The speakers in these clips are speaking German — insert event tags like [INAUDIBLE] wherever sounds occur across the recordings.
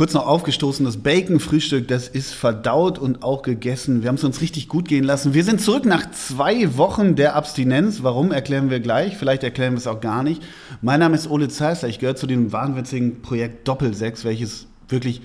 Kurz noch aufgestoßen, das Bacon-Frühstück, das ist verdaut und auch gegessen. Wir haben es uns richtig gut gehen lassen. Wir sind zurück nach zwei Wochen der Abstinenz. Warum, erklären wir gleich. Vielleicht erklären wir es auch gar nicht. Mein Name ist Ole Zeissler. Ich gehöre zu dem wahnwitzigen Projekt Doppelsechs, welches wirklich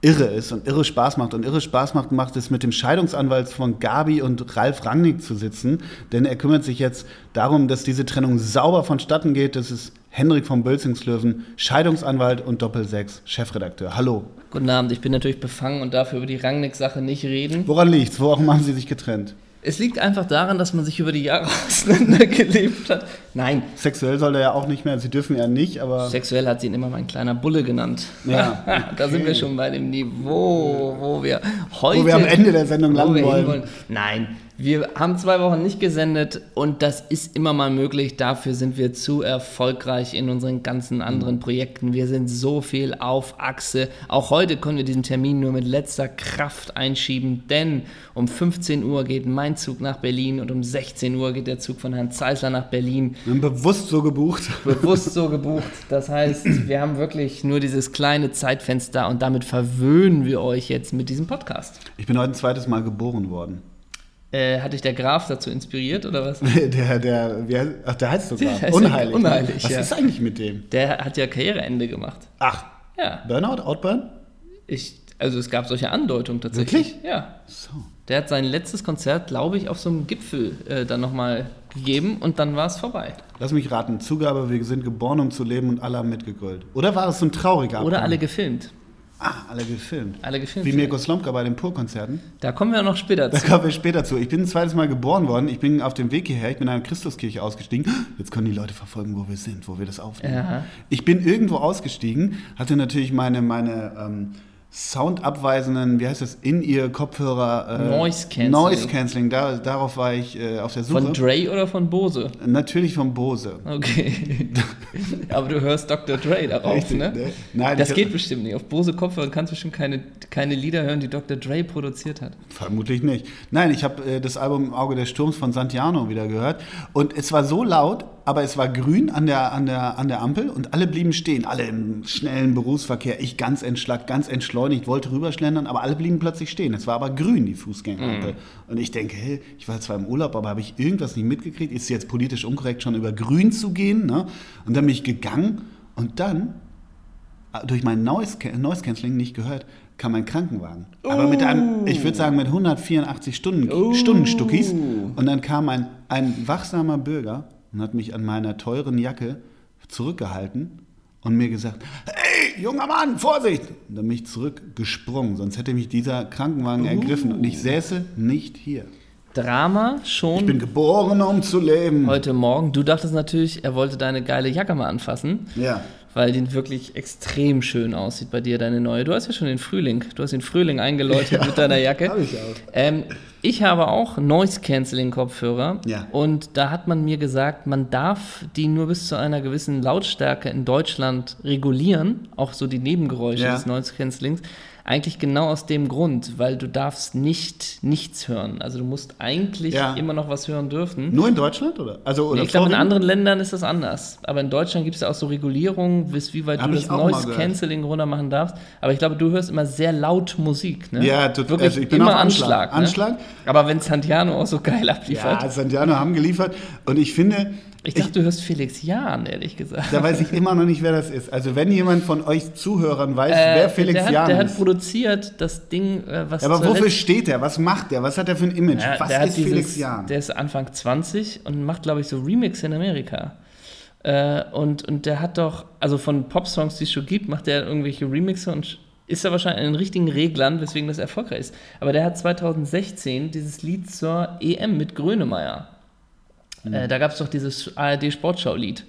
irre ist und irre Spaß macht. Und irre Spaß macht, macht es mit dem Scheidungsanwalt von Gabi und Ralf Rangnick zu sitzen. Denn er kümmert sich jetzt darum, dass diese Trennung sauber vonstatten geht. Das ist Henrik vom Bölzingslöwen, Scheidungsanwalt und Doppelsechs, Chefredakteur. Hallo. Guten Abend, ich bin natürlich befangen und darf über die Rangnick-Sache nicht reden. Woran liegt's? Worum haben Sie sich getrennt? Es liegt einfach daran, dass man sich über die Jahre [LAUGHS] auseinandergelebt hat. Nein. Sexuell soll er ja auch nicht mehr, Sie dürfen ja nicht, aber. Sexuell hat sie ihn immer mein kleiner Bulle genannt. Ja. [LAUGHS] Okay. da sind wir schon bei dem Niveau, wo wir heute. Wo wir am Ende der Sendung landen wollen. wollen. Nein, wir haben zwei Wochen nicht gesendet und das ist immer mal möglich. Dafür sind wir zu erfolgreich in unseren ganzen anderen mhm. Projekten. Wir sind so viel auf Achse. Auch heute können wir diesen Termin nur mit letzter Kraft einschieben, denn um 15 Uhr geht mein Zug nach Berlin und um 16 Uhr geht der Zug von Herrn Zeisler nach Berlin. Wir haben bewusst so gebucht. Bewusst so gebucht. Das heißt, wir haben wirklich nur dieses kleine Zeitfenster und damit verwöhnen wir euch jetzt mit diesem Podcast. Ich bin heute ein zweites Mal geboren worden. Äh, hat dich der Graf dazu inspiriert oder was? [LAUGHS] der, der, wie heißt, ach, der heißt so Graf. Unheilig. Unheilig. Was ja. ist eigentlich mit dem? Der hat ja Karriereende gemacht. Ach. Ja. Burnout, Outburn? Ich, also es gab solche Andeutungen tatsächlich. Wirklich? Ja. So. Der hat sein letztes Konzert, glaube ich, auf so einem Gipfel äh, dann nochmal gegeben und dann war es vorbei. Lass mich raten, Zugabe, wir sind geboren, um zu leben und alle haben mitgegrillt. Oder war es so ein trauriger? Oder alle gefilmt. Ah, alle gefilmt. Alle gefilmt. Wie Mirko Slomka bei den Pur-Konzerten. Da kommen wir noch später zu. Da kommen wir später zu. Ich bin ein zweites Mal geboren worden. Ich bin auf dem Weg hierher. Ich bin in einer Christuskirche ausgestiegen. Jetzt können die Leute verfolgen, wo wir sind, wo wir das aufnehmen. Ja. Ich bin irgendwo ausgestiegen, hatte natürlich meine, meine ähm, soundabweisenden, wie heißt das, in ihr Kopfhörer äh, Noise Cancelling. Noise Cancelling, da, darauf war ich äh, auf der Suche. Von Dre oder von Bose? Natürlich von Bose. Okay. [LAUGHS] Aber du hörst Dr. Dre darauf, Richtig, ne? ne? Nein, das geht bestimmt nicht. Auf Bose Kopfhörer kannst du bestimmt keine, keine Lieder hören, die Dr. Dre produziert hat. Vermutlich nicht. Nein, ich habe äh, das Album Auge des Sturms von Santiano wieder gehört und es war so laut, aber es war grün an der, an, der, an der Ampel und alle blieben stehen, alle im schnellen Berufsverkehr. Ich ganz entschlackt, ganz entschleunigt, wollte rüberschlendern, aber alle blieben plötzlich stehen. Es war aber grün, die Fußgängerampel. Mm. Und ich denke, hey, ich war zwar im Urlaub, aber habe ich irgendwas nicht mitgekriegt? Ist jetzt politisch unkorrekt, schon über grün zu gehen? Ne? Und dann bin ich gegangen und dann, äh, durch mein Noise, Noise Cancelling nicht gehört, kam ein Krankenwagen. Uh. Aber mit einem, ich würde sagen, mit 184 Stunden, uh. Stundenstuckis. Und dann kam ein, ein wachsamer Bürger und hat mich an meiner teuren Jacke zurückgehalten und mir gesagt, hey, junger Mann, Vorsicht! Und dann bin ich zurückgesprungen, sonst hätte mich dieser Krankenwagen uh. ergriffen und ich säße nicht hier. Drama schon. Ich bin geboren, um zu leben. Heute Morgen. Du dachtest natürlich, er wollte deine geile Jacke mal anfassen. Ja weil die wirklich extrem schön aussieht bei dir, deine neue. Du hast ja schon den Frühling. Du hast den Frühling eingeläutet ja, mit deiner Jacke. Hab ich auch. Ähm, ich habe auch Noise Cancelling Kopfhörer ja. und da hat man mir gesagt, man darf die nur bis zu einer gewissen Lautstärke in Deutschland regulieren, auch so die Nebengeräusche ja. des Noise Cancellings. Eigentlich genau aus dem Grund, weil du darfst nicht nichts hören. Also du musst eigentlich ja. immer noch was hören dürfen. Nur in Deutschland oder? Also oder nee, ich glaube in anderen Ländern ist das anders. Aber in Deutschland gibt es ja auch so Regulierungen, bis wie weit Hab du das Noise Cancelling runter machen darfst. Aber ich glaube, du hörst immer sehr laut Musik. Ne? Ja, total. Wirklich also ich bin immer Anschlag. Anschlag. Ne? Aber wenn Santiano auch so geil [LAUGHS] abliefert. Ja, Santiano haben geliefert. Und ich finde, ich dachte, ich, du hörst Felix Jahn, ehrlich gesagt. Da weiß ich immer noch nicht, wer das ist. Also wenn jemand von euch Zuhörern weiß, äh, wer Felix der Jahn ist. Der hat produziert das Ding, äh, was ja, Aber wofür steht der? Was macht der? Was hat er für ein Image? Ja, was ist dieses, Felix Jahn? Der ist Anfang 20 und macht, glaube ich, so Remix in Amerika. Äh, und, und der hat doch, also von Pop-Songs, die es schon gibt, macht der irgendwelche Remixe und ist er wahrscheinlich an den richtigen Reglern, weswegen das erfolgreich ist. Aber der hat 2016 dieses Lied zur EM mit Grönemeyer Mhm. Äh, da gab es doch dieses ARD-Sportschau-Lied.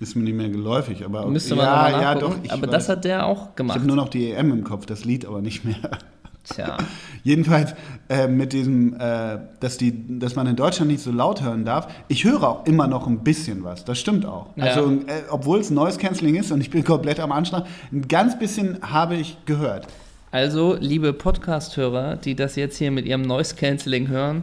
Ist mir nicht mehr geläufig, aber Müsste man ja, ja, doch. aber weiß. das hat der auch gemacht. Ich habe nur noch die EM im Kopf, das Lied aber nicht mehr. Tja. [LAUGHS] Jedenfalls äh, mit diesem, äh, dass, die, dass man in Deutschland nicht so laut hören darf. Ich höre auch immer noch ein bisschen was. Das stimmt auch. Ja. Also, äh, obwohl es Noise Cancelling ist und ich bin komplett am Anschlag, ein ganz bisschen habe ich gehört. Also, liebe Podcast-Hörer, die das jetzt hier mit ihrem Noise Cancelling hören,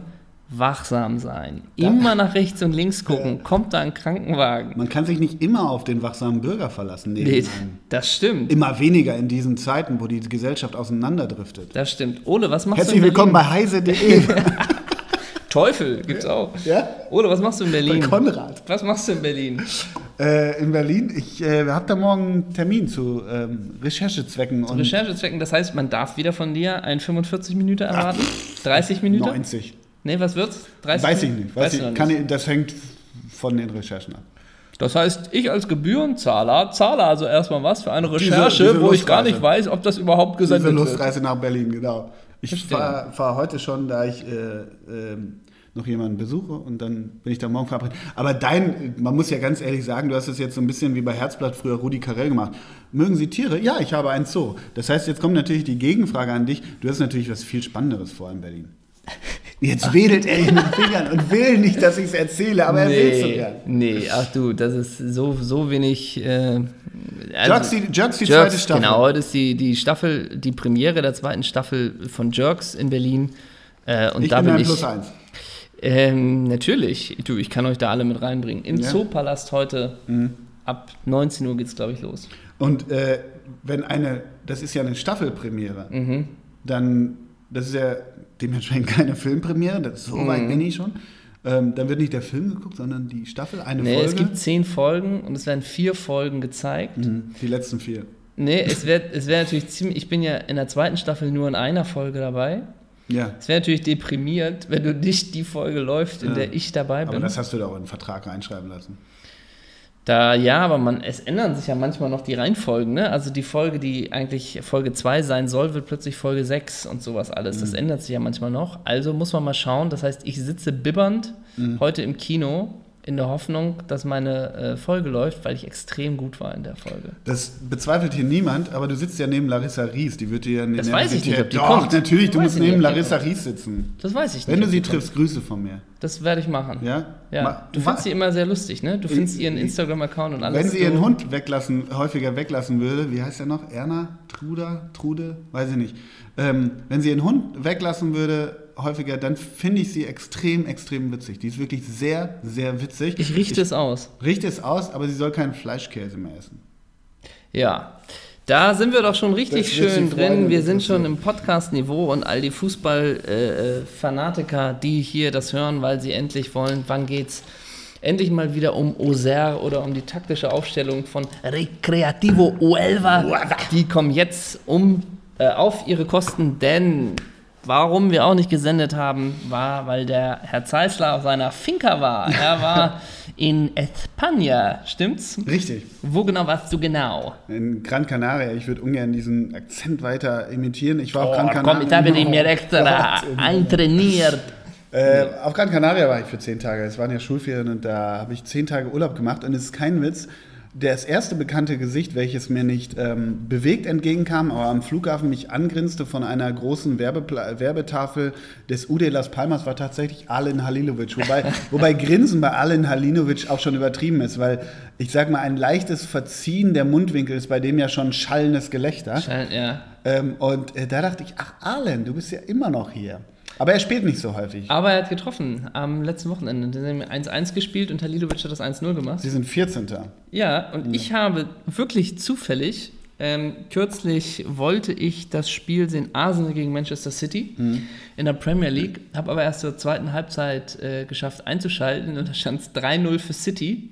wachsam sein. Immer nach rechts und links gucken. [LAUGHS] Kommt da ein Krankenwagen? Man kann sich nicht immer auf den wachsamen Bürger verlassen. Nee, das stimmt. Immer weniger in diesen Zeiten, wo die Gesellschaft auseinanderdriftet. Das stimmt. Ole, was machst Herzlich du in willkommen Berlin? bei heise.de. [LAUGHS] Teufel gibt's auch. ja? Ole, was machst du in Bei Berlin? Konrad. Was machst du in Berlin? Äh, in Berlin. Ich äh, habe da morgen einen Termin zu ähm, Recherchezwecken und Recherchezwecken, das heißt, man darf wieder von dir ein 45 Minuten erwarten? 30 Minuten? 90. Nee, was wird's? 30 Weiß ich nicht. Weiß ich, kann nicht. ich, das hängt von den Recherchen ab. Das heißt, ich als Gebührenzahler zahle also erstmal was für eine Diese- Recherche, diese wo ich gar nicht weiß, ob das überhaupt Diese gesendet wird. Lustreise nach Berlin, genau. Ich fahre fahr heute schon, da ich äh, ähm, noch jemanden besuche und dann bin ich da morgen verabredet. Aber dein, man muss ja ganz ehrlich sagen, du hast es jetzt so ein bisschen wie bei Herzblatt früher Rudi Carell gemacht. Mögen Sie Tiere? Ja, ich habe einen Zoo. Das heißt, jetzt kommt natürlich die Gegenfrage an dich. Du hast natürlich was viel Spannenderes vor in Berlin. Jetzt wedelt er in den Fingern und will nicht, dass ich es erzähle, aber er will es so nee, gern. nee, ach du, das ist so, so wenig. Äh, also- Jerks, die, Jerks, die Jerks, zweite Staffel. Genau, heute ist die, die Staffel, die Premiere der zweiten Staffel von Jerks in Berlin. Äh, und Ich da bin bin ich. Plus eins. Ähm, natürlich, du, ich kann euch da alle mit reinbringen. Im Ja. Mhm. Zoopalast heute ab 19 Uhr geht's, glaube ich, los. Und äh, wenn eine, das ist ja eine Staffelpremiere, Mhm. dann, das ist ja dementsprechend keine Filmpremiere, das, so Mhm. weit bin ich schon. Ähm, dann wird nicht der Film geguckt, sondern die Staffel, eine Nee, Folge. es gibt zehn Folgen und es werden vier Folgen gezeigt. Mhm, die letzten vier. Nee, es wäre es wär natürlich ziemlich. Ich bin ja in der zweiten Staffel nur in einer Folge dabei. Ja, Es wäre natürlich deprimiert, wenn du nicht die Folge läuft, in Ja. der ich dabei aber bin. das hast du da auch in den Vertrag reinschreiben lassen. Da, ja, aber man, es ändern sich ja manchmal noch die Reihenfolgen, ne? Also die Folge, die eigentlich Folge 2 sein soll, wird plötzlich Folge 6 und sowas alles. Mhm. Das ändert sich ja manchmal noch. Also muss man mal schauen. Das heißt, ich sitze bibbernd Mhm. heute im Kino in der Hoffnung, dass meine äh, Folge läuft, weil ich extrem gut war in der Folge. Das bezweifelt hier niemand, aber du sitzt ja neben Larissa Ries. Die wird dir ja in Das der weiß ich nicht, ob die Doch, kommt. natürlich, du Weiß musst ich nicht, neben ob die Larissa Ries sitzen. Das weiß ich Wenn nicht. du ob sie die triffst, Grüße von mir. Das werde ich machen. Ja? Ja, Ma- du findest sie immer sehr lustig, ne? Du findest ihren Instagram-Account und alles. Wenn sie du- ihren Hund weglassen, häufiger weglassen würde, wie heißt er noch? Erna? Truda? Trude? Weiß ich nicht. Ähm, wenn sie ihren Hund weglassen würde, häufiger, dann finde ich sie extrem, extrem witzig. Die ist wirklich sehr, sehr witzig. Ich richte es aus. richte es aus, aber sie soll keinen Fleischkäse mehr essen. Ja. Da sind wir doch schon richtig schön drin. Wir sind schon im Podcast-Niveau und all die Fußball-Fanatiker, die hier das hören, weil sie endlich wollen, wann geht's endlich mal wieder um Auxerre oder um die taktische Aufstellung von Recreativo Uelva. Die kommen jetzt um äh, auf ihre Kosten, denn warum wir auch nicht gesendet haben, war, weil der Herr Zeisler auf seiner Finca war. Er [LAUGHS] war in España, stimmt's? Richtig. Wo genau warst du genau? In Gran Canaria, ich würde ungern diesen Akzent weiter imitieren. Ich war auf Oh, Gran Canaria. komm, ich habe die mir [LAUGHS] extra eintrainiert. Äh, auf Gran Canaria war ich für zehn Tage. Es waren ja Schulferien und da habe ich zehn Tage Urlaub gemacht und es ist kein Witz. Das erste bekannte Gesicht, welches mir nicht ähm, bewegt entgegenkam, aber am Flughafen mich angrinste von einer großen Werbepla Werbetafel des UD Las Palmas, war tatsächlich Alen Halilovic. Wobei, [LAUGHS] wobei Grinsen bei Alen Halilovic auch schon übertrieben ist, weil ich sag mal, ein leichtes Verziehen der Mundwinkel ist bei dem ja schon schallendes Gelächter. Scheint, ja. Ähm, und äh, da dachte ich, ach Alen, du bist ja immer noch hier. Aber er spielt nicht so häufig. Aber er hat getroffen am letzten Wochenende. Sie haben 1-1 gespielt und Halilovic hat das 1-0 gemacht. Sie sind 14. Ja, und ich habe wirklich zufällig, ähm, kürzlich wollte ich das Spiel sehen, Arsenal gegen Manchester City in der Premier League, habe aber erst zur zweiten Halbzeit äh, geschafft einzuschalten und da stand es 3-0 für City.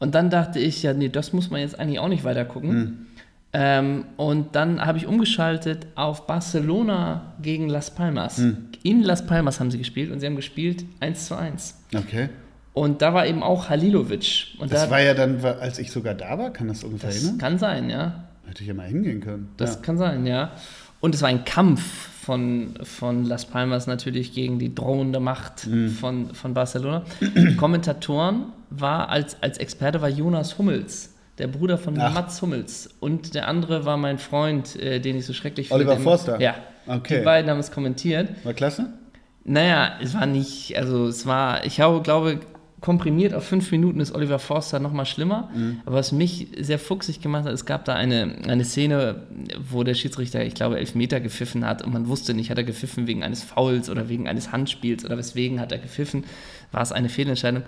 Und dann dachte ich, ja, nee, das muss man jetzt eigentlich auch nicht weiter gucken. Ähm, und dann habe ich umgeschaltet auf Barcelona gegen Las Palmas. In Las Palmas haben sie gespielt und sie haben gespielt 1 zu 1. Okay. Und da war eben auch Halilovic. Und Das da, war ja dann, als ich sogar da war, kann das ungefähr das erinnern? kann sein, ja. Hätte ich ja mal hingehen können. Das ja. kann sein, ja. Und es war ein Kampf von, von Las Palmas natürlich gegen die drohende Macht Mhm. von, von Barcelona. Kommentatoren war als, als Experte war Jonas Hummels, der Bruder von Ach. Mats Hummels. Und der andere war mein Freund, äh, den ich so schrecklich Oliver finde. Forster? Ja. Okay. Die beiden haben es kommentiert. War klasse? Naja, es war nicht, also es war, ich habe, glaube, komprimiert auf fünf Minuten ist Oliver Forster noch mal schlimmer. Mhm. Aber was mich sehr fuchsig gemacht hat, es gab da eine, eine Szene, wo der Schiedsrichter, ich glaube, Elfmeter gepfiffen hat und man wusste nicht, hat er gepfiffen wegen eines Fouls oder wegen eines Handspiels oder weswegen hat er gepfiffen, war es eine Fehlentscheidung.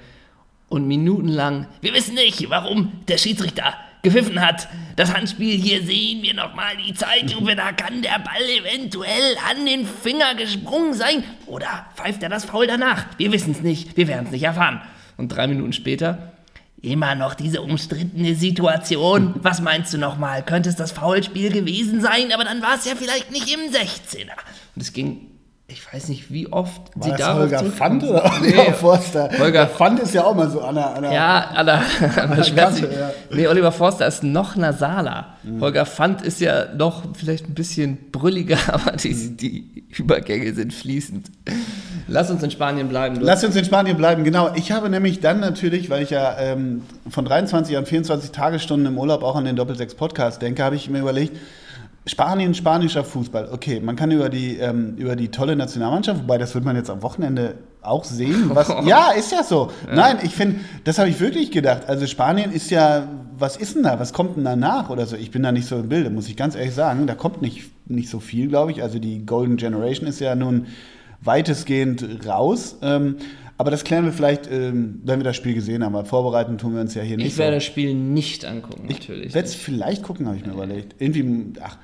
Und minutenlang, wir wissen nicht, warum der Schiedsrichter gepfiffen hat. Das Handspiel, hier sehen wir nochmal die Zeitlupe, da kann der Ball eventuell an den Finger gesprungen sein. Oder pfeift er das Foul danach? Wir wissen es nicht, wir werden es nicht erfahren. Und drei Minuten später, immer noch diese umstrittene Situation. Was meinst du nochmal? Könnte es das Foulspiel gewesen sein, aber dann war es ja vielleicht nicht im 16er. Und es ging ich weiß nicht, wie oft War sie das darauf Holger. Pfand oder Nee, Oliver Forster? Holger- Pfand ist ja auch mal so an der, an der Ja, an der, an der. Kante, ja. Nee, Oliver Forster ist noch nasaler. Mhm. Holger Pfand ist ja noch vielleicht ein bisschen brülliger, [LAUGHS] aber die, Mhm. die Übergänge sind fließend. Lass uns in Spanien bleiben. Du. Lass uns in Spanien bleiben, genau. Ich habe nämlich dann natürlich, weil ich ja ähm, von 23 an 24 Tagesstunden im Urlaub auch an den Doppelsechs-Podcast denke, habe ich mir überlegt, Spanien, spanischer Fußball. Okay, man kann über die, ähm, über die tolle Nationalmannschaft, wobei das wird man jetzt am Wochenende auch sehen. Was, [LAUGHS] ja, ist ja so. Nein, ich finde, das habe ich wirklich gedacht. Also Spanien ist ja, was ist denn da? Was kommt denn danach oder so? Ich bin da nicht so im Bilde, muss ich ganz ehrlich sagen. Da kommt nicht, nicht so viel, glaube ich. Also die Golden Generation ist ja nun weitestgehend raus. Ähm, aber das klären wir vielleicht, ähm, wenn wir das Spiel gesehen haben. Vorbereiten tun wir uns ja hier nicht Ich werde so. das Spiel nicht angucken, natürlich. Ich werde es vielleicht gucken, habe ich mir überlegt. Irgendwie, ach,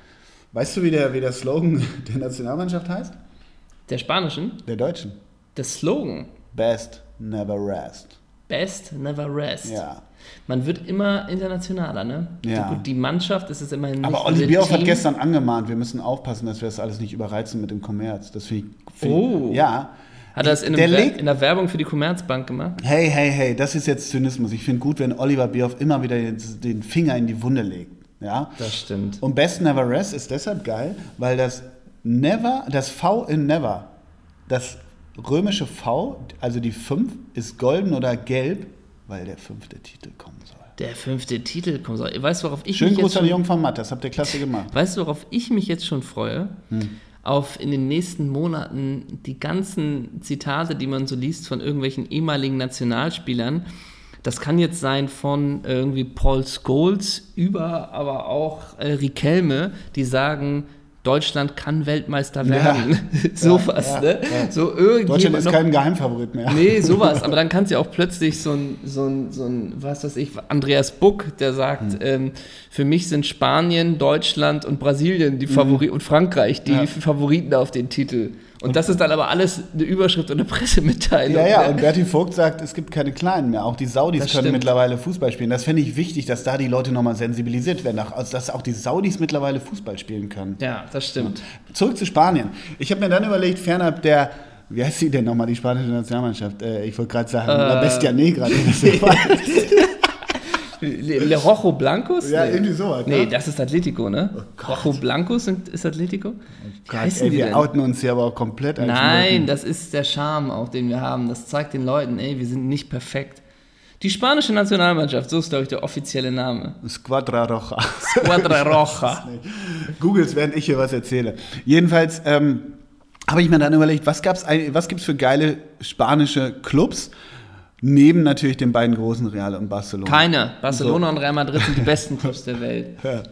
weißt du, wie der, wie der Slogan [LAUGHS] der Nationalmannschaft heißt? Der spanischen, Der Deutschen. der Slogan, Best, never rest. Best Never Rest. Ja. Man wird immer internationaler, ne? Ja. Die, gut, die Mannschaft ist es immerhin Aber Olli Bierhoff hat gestern angemahnt, wir müssen aufpassen, dass wir das alles nicht überreizen mit dem Kommerz. Das finde ich, find Oh. Ja. Hat er das in, Der in der Werbung für die Commerzbank gemacht? Hey, hey, hey, das ist jetzt Zynismus. Ich finde gut, wenn Oliver Bierhoff immer wieder den Finger in die Wunde legt. Ja? Das stimmt. Und Best Never Rest ist deshalb geil, weil das Never, das V in Never, das römische V, also die 5, ist golden oder gelb, weil der fünfte Titel kommen soll. Der fünfte Titel kommt. so. Weißt du, worauf ich Schönen mich Gruß jetzt an die schon, Jungen von Matt, das habt ihr klasse gemacht. Weißt du, worauf ich mich jetzt schon freue? Hm. Auf in den nächsten Monaten die ganzen Zitate, die man so liest von irgendwelchen ehemaligen Nationalspielern. Das kann jetzt sein von irgendwie Paul Scholes über aber auch äh, Riquelme, die sagen, Deutschland kann Weltmeister Ja. werden. [LAUGHS] Sowas, Ja, ne? ja. So Deutschland ist noch- kein Geheimfavorit mehr. Nee, sowas. [LAUGHS] Aber dann kannst du ja auch plötzlich so ein, so ein, so ein was weiß ich, Andreas Buck, der sagt, Hm. ähm, für mich sind Spanien, Deutschland und Brasilien die Favoriten und Frankreich die Hm. Ja. Favoriten auf den Titel. Und das ist dann aber alles eine Überschrift und eine [LAUGHS] Pressemitteilung. Ja, ja, und Berti Vogt sagt, es gibt keine Kleinen mehr. Auch die Saudis Das können stimmt. mittlerweile Fußball spielen. Das finde ich wichtig, dass da die Leute nochmal sensibilisiert werden, also dass auch die Saudis mittlerweile Fußball spielen können. ja, das stimmt. Zurück zu Spanien. Ich habe mir dann überlegt, fernab der, wie heißt sie denn nochmal, die spanische Nationalmannschaft? Äh, ich wollte gerade sagen, La Bestia Negra. [LAUGHS] die das so war. Le, Le Rojo Blancos? ja, Nee. irgendwie sowas. Nee, ne? das ist Atletico, ne? Gott. Rojo Blancos sind, ist Atletico? Wie Gott, heißen ey, die wir denn? outen uns hier aber auch komplett. Nein, Leuten. das ist der Charme auch, den wir haben. Das zeigt den Leuten, ey, wir sind nicht perfekt. Die spanische Nationalmannschaft, so ist, glaube ich, der offizielle Name. Squadra Roja. Squadra [LAUGHS] Roja. Googles, während ich hier was erzähle. Jedenfalls ähm, habe ich mir dann überlegt, was, gab's, was gibt es für geile spanische Clubs, neben natürlich den beiden großen Real und Barcelona. Keine. Barcelona und Real Madrid sind die besten Clubs der Welt. [LAUGHS] Ja.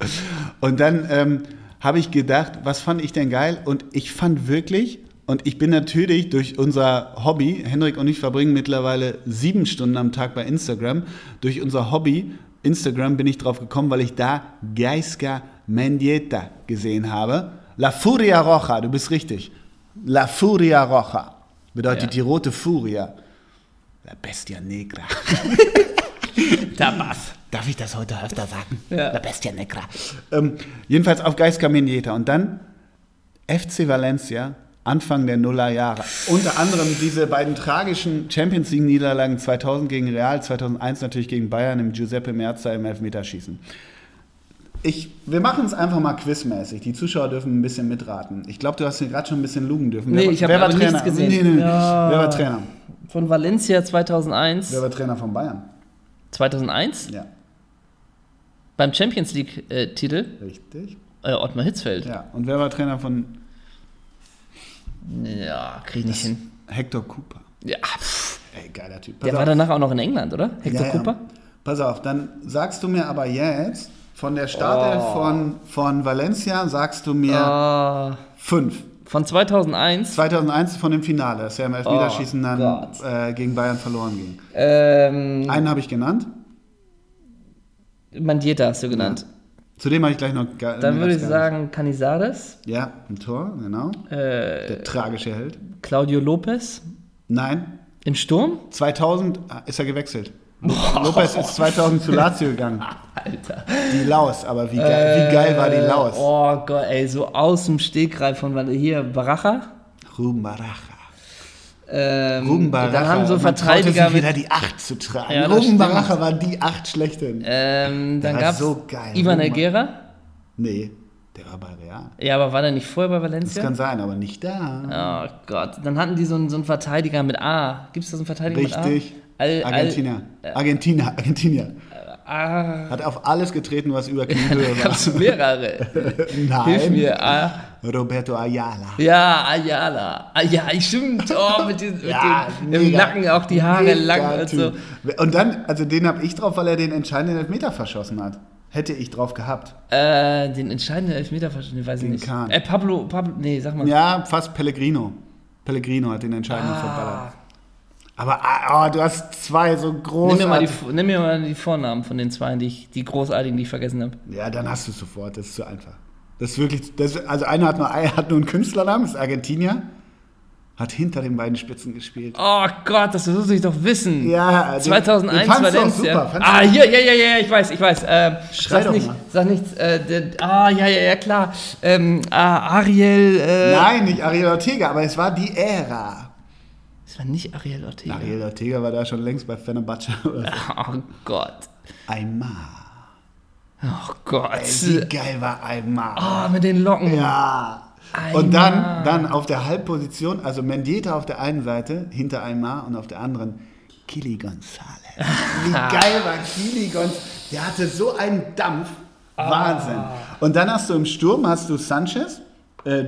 Und dann ähm, habe ich gedacht, was fand ich denn geil? Und ich fand wirklich, und ich bin natürlich durch unser Hobby, Hendrik und ich verbringen mittlerweile sieben Stunden am Tag bei Instagram, durch unser Hobby Instagram bin ich drauf gekommen, weil ich da Gaisca Mendieta gesehen habe. La Furia Roja, du bist richtig. La Furia Roja bedeutet Ja. die rote Furia. La Bestia Negra. [LAUGHS] Tabas. Darf ich das heute öfter sagen? Ja. La Bestia Negra. Ähm, jedenfalls auf Geist Caminieta. Und dann FC Valencia, Anfang der Nullerjahre. Unter anderem diese beiden tragischen Champions League-Niederlagen 2000 gegen Real, 2001 natürlich gegen Bayern im Giuseppe Merza im Elfmeterschießen. Ich, wir machen es einfach mal quizmäßig. Die Zuschauer dürfen ein bisschen mitraten. Ich glaube, du hast hier gerade schon ein bisschen lugen dürfen. Nee, Wer- ich habe war Trainer? nichts gesehen. Nee, nee, nee. Ja. Wer war Trainer? Von Valencia 2001. Wer war Trainer von Bayern? 2001? Ja, Beim Champions League-Titel richtig. äh, Ottmar Hitzfeld. Ja, und wer war Trainer von Ja, krieg ich nicht hin. Hector Cooper? Ja, pff. Ey, geiler Typ. der Pass war auf. danach auch noch in England, oder? Hector Ja, ja. Cooper? Pass auf, dann sagst du mir aber jetzt, Von der Startelf Oh. von, von Valencia sagst du mir Ah, fünf. von 2001. 2001 von dem Finale, das ja im Elfmeterschießen dann Gott. äh, gegen Bayern verloren ging. Ähm, Einen habe ich genannt. Mandieta hast du genannt. Zu dem habe ich gleich noch gar Dann würde ich sagen Canizares, nicht. Ja, ein Tor, genau. äh, Der tragische Held. Claudio Lopez Nein, im Sturm. 2000 ist er gewechselt. Lopez ist 2000 zu Lazio gegangen. [LAUGHS] Alter. Die Laus, aber wie geil, wie geil war die Laus? Oh Gott, ey, so aus dem Stegreif von hier Baracha. Ruben Baracha. Ähm, Ruben Baracha. Dann haben so Verteidiger mit, wieder die Acht zu tragen. Ja, das Ruben. Baracha war die Acht schlechthin. ähm, dann war gab's so geil. Ivan Elguera. Nee, der war bei Real. Ja, aber war der nicht vorher bei Das Valencia? kann sein, aber nicht da. Oh Gott, dann hatten die so einen, so einen Verteidiger mit A. Gibt es da so einen Verteidiger Richtig. mit A? Al, Argentinier. Argentinier, Argentinier. Al, ah, Hat auf alles getreten, was über Kniehöhe [LAUGHS] da war. mehrere. [LAUGHS] Hilf Nein. mir. Ah, Roberto Ayala. ja, Ayala. Ah, ja, stimmt. Oh, [LAUGHS] mit, diesem, Ja, mit dem im. Nacken auch die Haare lang und so. Und dann, also den habe ich drauf, weil er den entscheidenden Elfmeter verschossen hat. Hätte ich drauf gehabt. Äh, den entscheidenden Elfmeter verstanden, weiß ich Den nicht. Kahn. Äh, Pablo, Pablo, nee, sag mal. Ja, fast Pellegrino. Pellegrino hat den entscheidenden Ah. verballert. Aber ah, oh, du hast zwei so Nimm große. die, nimm mir mal die Vornamen von den zwei, die, ich, die großartigen, die ich vergessen habe. Ja, dann hast du es sofort. Das ist zu einfach. Das ist wirklich. Das, also einer hat nur, hat nur einen Künstlernamen, ist Argentinier. Hat hinter den beiden Spitzen gespielt. Oh Gott, das muss ich doch wissen. Ja, den- 2001 den fandst du auch Valencia. super, fandst ah, hier, ja, ja, ja, ich weiß, ich weiß. Ähm, Schrei sag doch nicht, mal. sag nichts. Äh, der, ah, ja, ja, ja, klar. Ähm, ah, Ariel. Äh, Nein, nicht Ariel Ortega, aber es war die Ära. Das war nicht Ariel Ortega. Ariel Ortega war da schon längst bei Fenerbahce. [LAUGHS] Oh Gott. Aymar. Oh Gott. Ey, wie geil war Aymar. Ah, mit den Locken. Ja. Aymar. Und dann, dann auf der Halbposition, also Mendieta auf der einen Seite, hinter Aymar und auf der anderen Kili González. Wie [LAUGHS] geil war Kili González. Der hatte so einen Dampf. Ah. Wahnsinn. Und dann hast du im Sturm hast du Sanchez. Äh,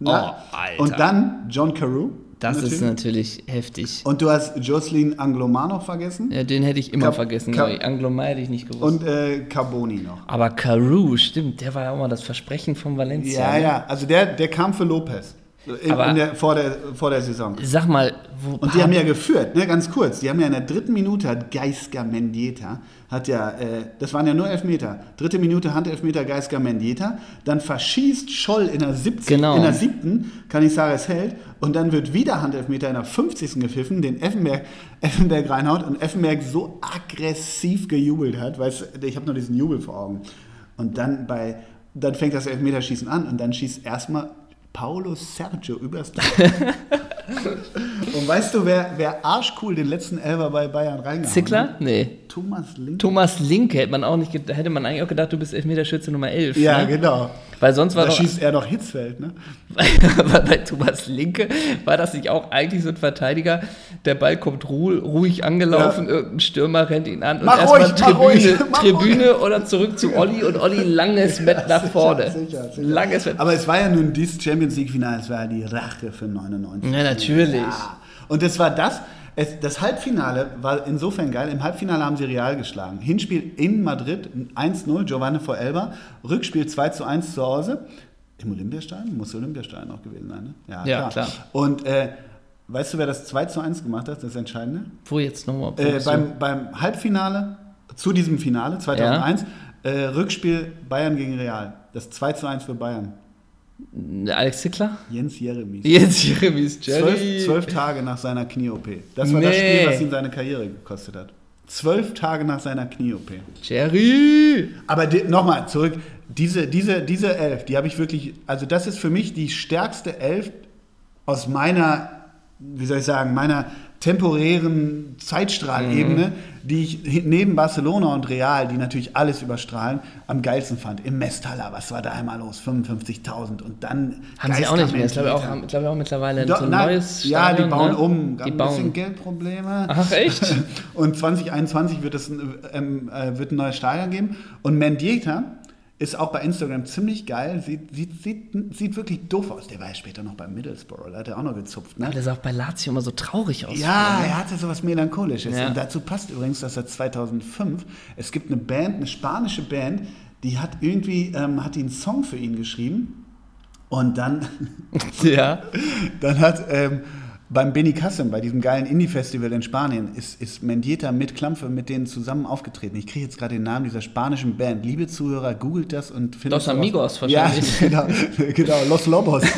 na, Oh, Alter. und dann John Carew. Das ist natürlich. natürlich heftig. Und du hast Jocelyn Anglomanov vergessen. Ja, den hätte ich immer Kap- vergessen, ich. Anglomai hätte ich nicht gewusst. Und äh, Carboni noch. Aber Carew, stimmt, der war ja auch mal das Versprechen von Valencia. Ja, ne? ja. Also der, der kam für Lopez. In, in der, vor, der, vor der Saison. Sag mal, wo Und die haben ja geführt, ne, ganz kurz. Die haben ja in der dritten Minute hat Geisker Mendieta, hat ja, äh, das waren ja nur Elfmeter. Dritte Minute Handelfmeter Geisker Mendieta. Dann verschießt Scholl in der 70, Genau. in der siebten, Canizares hält. Und dann wird wieder Handelfmeter in der 50. gepfiffen, den Effenberg, [LAUGHS] Effenberg reinhaut und Effenberg so aggressiv gejubelt hat, weißt ich habe nur diesen Jubel vor Augen. Und dann bei, dann fängt das Elfmeterschießen an und dann schießt erstmal Paulo Sergio übers. [LAUGHS] Und weißt du, wer, wer arschcool den letzten Elfer bei Bayern reingehauen Zickler? hat? Nee. Thomas Link. Thomas Linke hätte man auch nicht, hätte man eigentlich auch gedacht, du bist Elfmeterschütze Nummer 11. ja, ne? genau. Weil sonst war Da doch, schießt er doch Hitzfeld, ne? [LAUGHS] bei, bei Thomas Linke war das nicht auch eigentlich so ein Verteidiger, der Ball kommt ruh, ruhig angelaufen, Ja. irgendein Stürmer rennt ihn an und Mach erstmal ruhig, mach Tribüne, ruhig, mach Tribüne oder zurück zu Olli und Olli langes [LAUGHS] Bett nach Sicher, vorne. sicher, sicher. Langes. Aber es war ja nun dieses Champions League-Finale, es war ja die Rache für 99. Ja, natürlich. Ja. Und das war das. Es, das Halbfinale war insofern geil. Im Halbfinale haben sie Real geschlagen. Hinspiel in Madrid 1-0, Giovanni vor Elba. Rückspiel 2-1 zu Hause. Im Olympiastadion? Muss Olympiastadion auch gewesen sein, ne? Ja, klar. Und äh, weißt du, wer das 2-1 gemacht hat? Das Entscheidende? Wo jetzt nochmal? Äh, beim, beim Halbfinale, zu diesem Finale 2001, äh, Rückspiel Bayern gegen Real. Das 2 zu 1 für Bayern. Alex Zickler? Jens Jeremies. Jetzt Jeremies Jerry. Zwölf, zwölf Tage nach seiner Knie-OP. Das war das Nee. Spiel, was ihm seine Karriere gekostet hat. Zwölf Tage nach seiner Knie-OP. Jerry! Aber nochmal zurück, diese, diese, diese Elf, die habe ich wirklich, also das ist für mich die stärkste Elf aus meiner, wie soll ich sagen, meiner temporären Zeitstrahlebene, die ich neben Barcelona und Real, die natürlich alles überstrahlen, am geilsten fand. Im Mesthaler, was war da einmal los? 55.000 und dann Haben sie auch nicht mehr. Ich glaube auch, glaube ich auch mittlerweile Doch, so ein nein, neues Ja, die Stadion, bauen ne? um. Die ein bisschen bauen. Geldprobleme. Ach, echt? [LAUGHS] Und 2021 wird es ein, ähm, äh, wird ein neues Stadion geben. Und Mendieta ist auch bei Instagram ziemlich geil. Sieht, sieht, sieht, sieht wirklich doof aus. Der war ja später noch bei Middlesbrough. Da hat er auch noch gezupft. Ne? Aber der sah auch bei Lazio immer so traurig aus. Ja, er hatte sowas Melancholisches. Ja. Und dazu passt übrigens, dass er 2005, es gibt eine Band, eine spanische Band, die hat irgendwie, ähm, hat die einen Song für ihn geschrieben und dann, [LAUGHS] Ja. [LAUGHS] dann hat ähm, beim Benicassim, bei diesem geilen Indie-Festival in Spanien, ist, ist Mendieta mit Klampfe mit denen zusammen aufgetreten. Ich kriege jetzt gerade den Namen dieser spanischen Band. Liebe Zuhörer, googelt das und findet Los. Amigos wahrscheinlich. Ja, [LAUGHS] genau, genau Los Lobos. [LAUGHS]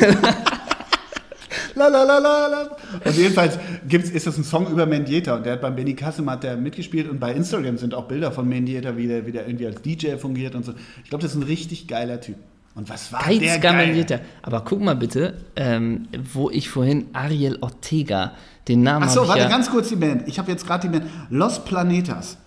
La, la, la, la, la. Und jedenfalls gibt's, ist das ein Song über Mendieta und der hat beim Benny Kassem hat der mitgespielt und bei Instagram sind auch Bilder von Mendieta, wie der, wie der irgendwie als DJ fungiert und so. Ich glaube, das ist ein richtig geiler Typ. Und was war der Geiz geil? Aber guck mal bitte, ähm, wo ich vorhin Ariel Ortega, den Namen Achso, warte ja. ganz kurz die Band. Ich habe jetzt gerade die Band Los Planetas.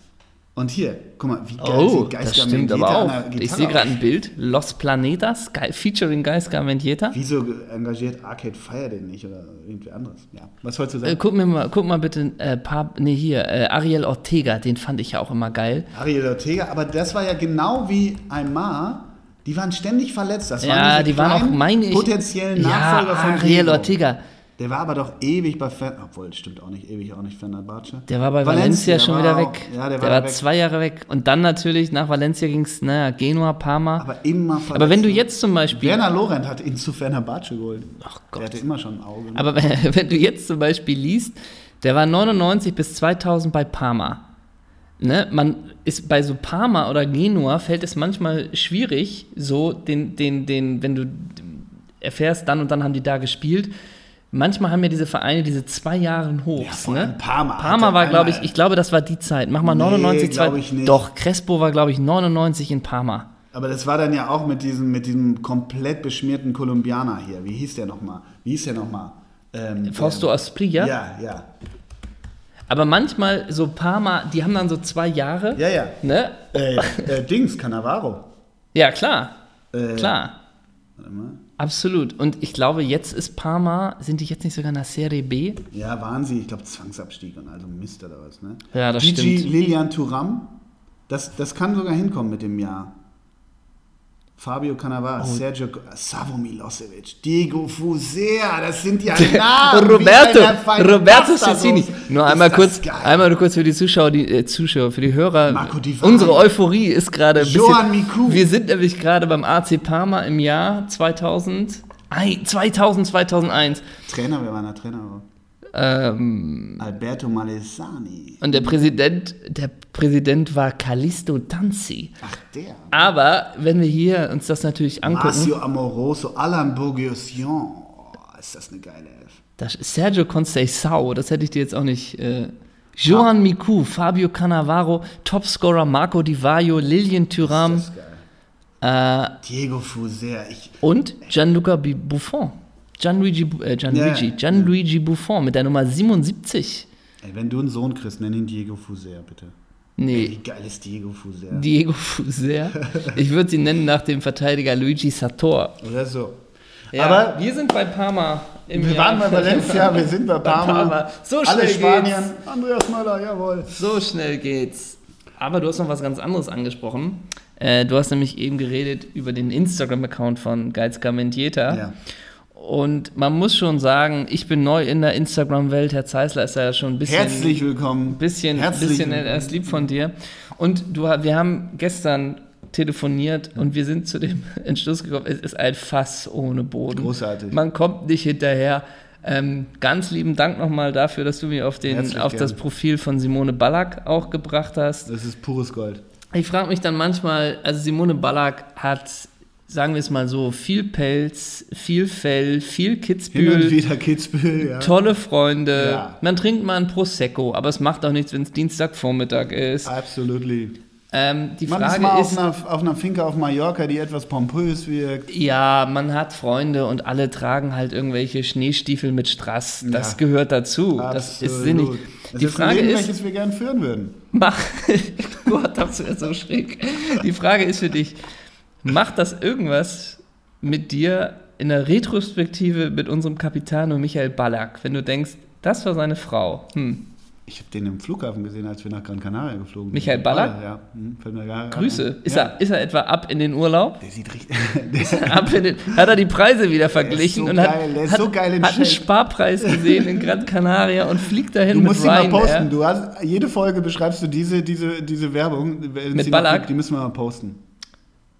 Und hier, guck mal, wie geil Oh, sieht stimmt aber auch. der Ich sehe gerade ein Bild. Los Planetas, featuring Geist Gamalieta. Wieso engagiert Arcade Fire den nicht oder irgendwie anderes? Ja. Was wolltest du Äh, sagen? guck, mir mal, guck mal bitte, äh, paar, nee, hier, äh, Ariel Ortega, den fand ich ja auch immer geil. Ariel Ortega, aber das war ja genau wie Aymar. Die waren ständig verletzt. Das waren Ja, diese die waren auch, meine ich. potenziellen Nachfolger ja, von Ariel. Ortega. Der war aber doch ewig bei Fan, obwohl stimmt auch nicht ewig, auch nicht Fenerbahce. Der war bei Valencia, schon war wieder auch- weg. Ja, der, der war, weg. zwei Jahre weg. Und dann natürlich nach Valencia ging es, naja, Genua, Parma. Aber, aber immer verletzt. wenn du ne? jetzt zum Beispiel. Werner Lorent hat ihn zu Fenerbahce geholt. Ach Der Gott. hatte immer schon ein Auge. ne? Aber wenn, [LAUGHS] wenn du jetzt zum Beispiel liest, der war 99 bis 2000 bei Parma. Ne? Man ist bei so Parma oder Genua fällt es manchmal schwierig, so den, den, den, wenn du erfährst, dann und dann haben die da gespielt. Manchmal haben ja diese Vereine diese zwei Jahre Hochs. allem ne? Parma Parma war, glaube ich, ich glaube, das war die Zeit. Mach mal Nee, 99, glaub zwei- ich nicht. Doch, Crespo war, glaube ich, 99 in Parma. Aber das war dann ja auch mit diesem, mit diesem komplett beschmierten Kolumbianer hier. Wie hieß der nochmal? Wie hieß der nochmal? Ähm, Fausto der- Asprilla. Ja, ja. Aber manchmal so Parma, die haben dann so zwei Jahre. Ja, ja. Ne? Äh, äh, Dings, Cannavaro. Ja, klar. Äh, Klar. Warte mal. Absolut. Und ich glaube, jetzt ist Parma, sind die jetzt nicht sogar in der Serie B? Ja, waren sie, ich glaube, Zwangsabstieg und also Mist oder was, ne? Ja, das Gigi stimmt. Lilian Thuram, das, das kann sogar hinkommen mit dem Jahr. Fabio Cannavaro, Oh. Sergio Savo Milosevic, Diego Fusea, das sind ja [LAUGHS] Namen. Roberto, Roberto. Cecchini. Nur einmal kurz, geil. einmal nur kurz für die Zuschauer, die äh, Zuschauer, für die Hörer. Marco. Unsere Euphorie ist gerade ein Johan bisschen. Miku. Wir sind nämlich gerade beim AC Parma im Jahr 2000. Ei, 2000, 2001. Trainer, wer war der Trainer? Ähm, Alberto Malesani. und der Präsident, der Präsident war Callisto Tanzi. Ach, der. Aber wenn wir hier uns das natürlich angucken, Marcio Amoroso, Alain Bourguignon. Oh, ist das eine geile Elf. Das Sergio Conceição, das hätte ich dir jetzt auch nicht. Äh, Johan Miku, Fabio Cannavaro, Topscorer Marco Di Vaio, Lilian Thuram Das ist geil. äh, Diego Fusea, ich, und Gianluca Buffon. Gianluigi, äh, Gianluigi, Ja. Gianluigi Buffon mit der Nummer 77. ey, wenn du einen Sohn kriegst, nenn ihn Diego Fusea, bitte. Ey, Nee, wie geil ist Diego Fusea? Diego Fusea. Ich würde sie nennen nach dem Verteidiger Luigi Sartor. Oder so. Ja, Aber wir sind bei Parma. Im wir Jahr- waren bei Valencia, [LAUGHS] wir sind bei Parma. So Alle schnell Spanien. geht's. Andreas Möller, jawohl. So schnell geht's. Aber du hast noch was ganz anderes angesprochen. Äh, du hast nämlich eben geredet über den Instagram-Account von Geizka Mendieta. Ja. Und man muss schon sagen, ich bin neu in der Instagram-Welt. Herr Zeisler ist ja schon ein bisschen. Herzlich willkommen. bisschen, Herzlich bisschen willkommen. er ist lieb von dir. Und du, wir haben gestern telefoniert und wir sind zu dem [LAUGHS] Entschluss gekommen, es ist ein Fass ohne Boden. Großartig. Man kommt nicht hinterher. Ähm, ganz lieben Dank nochmal dafür, dass du mich auf, den, Herzlich auf das. Profil von Simone Ballack auch gebracht hast. Das ist pures Gold. Ich frage mich dann manchmal, also Simone Ballack hat, sagen wir es mal so, viel Pelz, viel Fell, viel Hin und Kitzbühel, wieder Kitzbühel, ja. tolle Freunde. Ja. Man trinkt mal ein Prosecco, aber es macht auch nichts, wenn es Dienstagvormittag ist. Absolutely. Ähm, die Man ist Frage mal ist, auf einer, auf einer Finca auf Mallorca, die etwas pompös wirkt. ja, man hat Freunde und alle tragen halt irgendwelche Schneestiefel mit Strass. Das Ja. gehört dazu. Das ist sinnig. Das Die ist Frage ein Leben, ist, welches wir gern führen würden. [LAUGHS] Mach. Gott, das wäre so schräg. Die Frage ist für dich: Macht das irgendwas mit dir in der Retrospektive mit unserem Capitano Michael Ballack, wenn du denkst, das war seine Frau? Hm. Ich habe den im Flughafen gesehen, als wir nach Gran Canaria geflogen sind. Michael Ballack? Ja, hm, Grüße. Ist, ja. er, ist er etwa ab in den Urlaub? Der sieht richtig. Der, [LAUGHS] [LAUGHS] Ab in den, hat er die Preise wieder verglichen so und hat, ist hat, so geil im hat einen. Sparpreis gesehen in Gran Canaria und fliegt dahin du mit musst ihn mal Ryanair. posten. Du hast, jede Folge beschreibst du diese, diese, diese Werbung. Mit Ballack? gibt, Die müssen wir mal posten.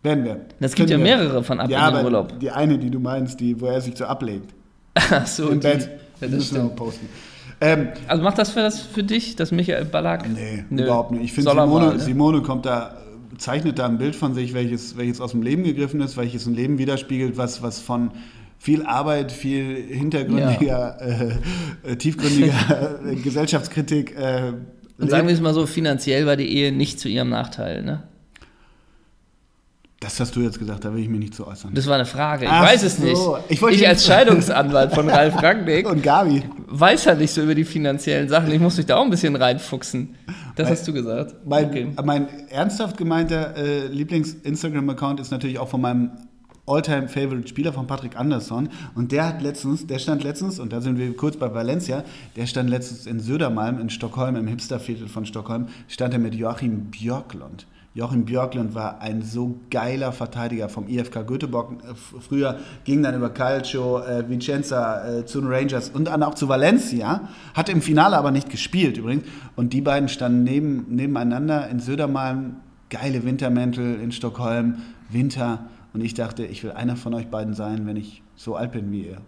Werden wir. Es gibt ja wir. mehrere von Ab Ja, in den Urlaub. die eine, die du meinst, die, wo er sich so ablegt. [LAUGHS] Ach so, Im die, Bett. ja, das müssen wir auch posten. Ähm, Also macht das für, das für dich, das Michael Ballack? nee, Nö. überhaupt nicht. Ich finde, Simone, mal, ne? Simone kommt da, zeichnet da ein Bild von sich, welches, welches aus dem Leben gegriffen ist, welches ein Leben widerspiegelt, was, was von viel Arbeit, viel hintergründiger, äh, äh, tiefgründiger [LAUGHS] Gesellschaftskritik äh, Und sagen wir es mal so, finanziell war die Ehe nicht zu ihrem Nachteil, ne? Das hast du jetzt gesagt, da will ich mich nicht zu äußern. Das war eine Frage, ich Ach weiß es so. nicht. Ich Ich, als Scheidungsanwalt von Ralf Rangnick Und Gabi, weiß halt nicht so über die finanziellen Sachen. Ich muss mich da auch ein bisschen reinfuchsen. Das hast du gesagt. mein, Okay. mein ernsthaft gemeinter äh, Lieblings-Instagram-Account ist natürlich auch von meinem All-Time-Favorite-Spieler von Patrick Andersson. Und der hat letztens, der stand letztens, und da sind wir kurz bei Valencia, der stand letztens in Södermalm in Stockholm, im Hipsterviertel von Stockholm, stand er mit Joachim Björklund. Joachim Björklund war ein so geiler Verteidiger vom IFK Göteborg. Äh, Früher ging dann über Calcio, äh, Vicenza äh, zu den Rangers und dann auch zu Valencia. Hat im Finale aber nicht gespielt übrigens. Und die beiden standen neben, nebeneinander in Södermalm. Geile Wintermäntel in Stockholm, Winter. Und ich dachte, ich will einer von euch beiden sein, wenn ich so alt bin wie ihr.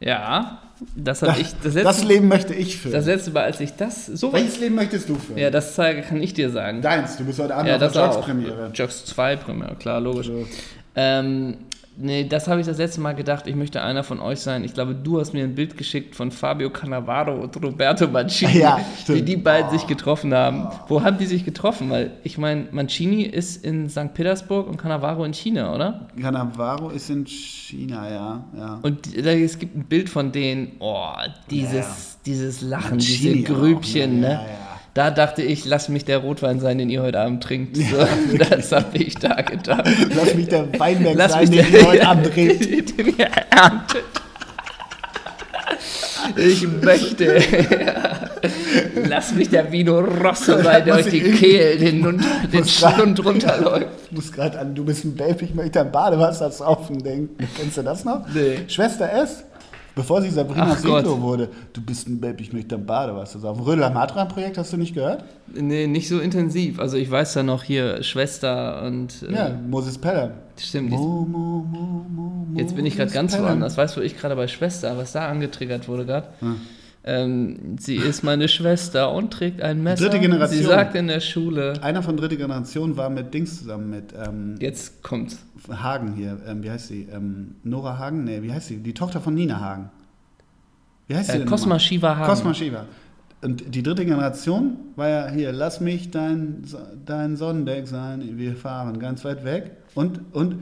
Ja, das habe ich. Das letzte, Das Leben möchte ich führen. das letzte Mal, als ich das so. Welches Leben möchtest du führen? Ja, das zeige, kann ich dir sagen. Deins, du bist heute Abend Ja, auf der. Jocks-Premiere. Jocks 2 Premiere, klar, logisch. So. Ähm, nee, das habe ich das letzte Mal gedacht, ich möchte einer von euch sein. Ich glaube, du hast mir ein Bild geschickt von Fabio Cannavaro und Roberto Mancini, Ja, wie die beiden sich getroffen haben. Wo haben die sich getroffen? Weil ich meine, Mancini ist in St. Petersburg und Cannavaro in China, oder? Cannavaro ist in China, ja. ja. Und es gibt ein Bild von denen, oh, dieses, Ja. dieses Lachen, Mancini diese auch, Grübchen, ne? ne? Ja, ja. Da dachte ich, lass mich der Rotwein sein, den ihr heute Abend trinkt. So, [LAUGHS] das habe ich da gedacht. Lass mich der Weinberg Lass sein, den ihr heute [LAUGHS] Abend trinkt. den ihr erntet. Ich möchte. [LAUGHS] Lass mich der Vino Rosso sein, der euch die Kehl, den, den Schlund runterläuft. Ich muss gerade an, du bist ein Baby, ich möchte an Badewasser saufen denken. Kennst du das noch? Nee. Schwester S, bevor sie Sabrina. Sito wurde, du bist ein Baby, ich möchte an Badewasser saufen. Rödler Matra-Projekt hast du nicht gehört? Nee, nicht so intensiv. Also ich weiß ja noch hier Schwester und. Äh, Ja, Moses Pelham. Stimmt, jetzt, Mo, mo, mo, jetzt bin ich gerade ganz Pelham. woanders. Weißt du, wo ich gerade bei Schwester, was da angetriggert wurde gerade? Ähm, sie ist meine Schwester und trägt ein Messer. Dritte Generation. Sie sagt in der Schule. Einer von dritter Generation war mit Dings zusammen, mit ähm, Jetzt kommt's. Hagen hier. Ähm, wie heißt sie? Ähm, Nora Hagen? Nee, wie heißt sie? Die Tochter von Nina Hagen. Wie heißt sie Äh, denn Cosma nochmal? Shiva Hagen. Cosma Shiva. Und die dritte Generation war ja hier, lass mich dein, dein Sonnendeck sein, wir fahren ganz weit weg. Und, und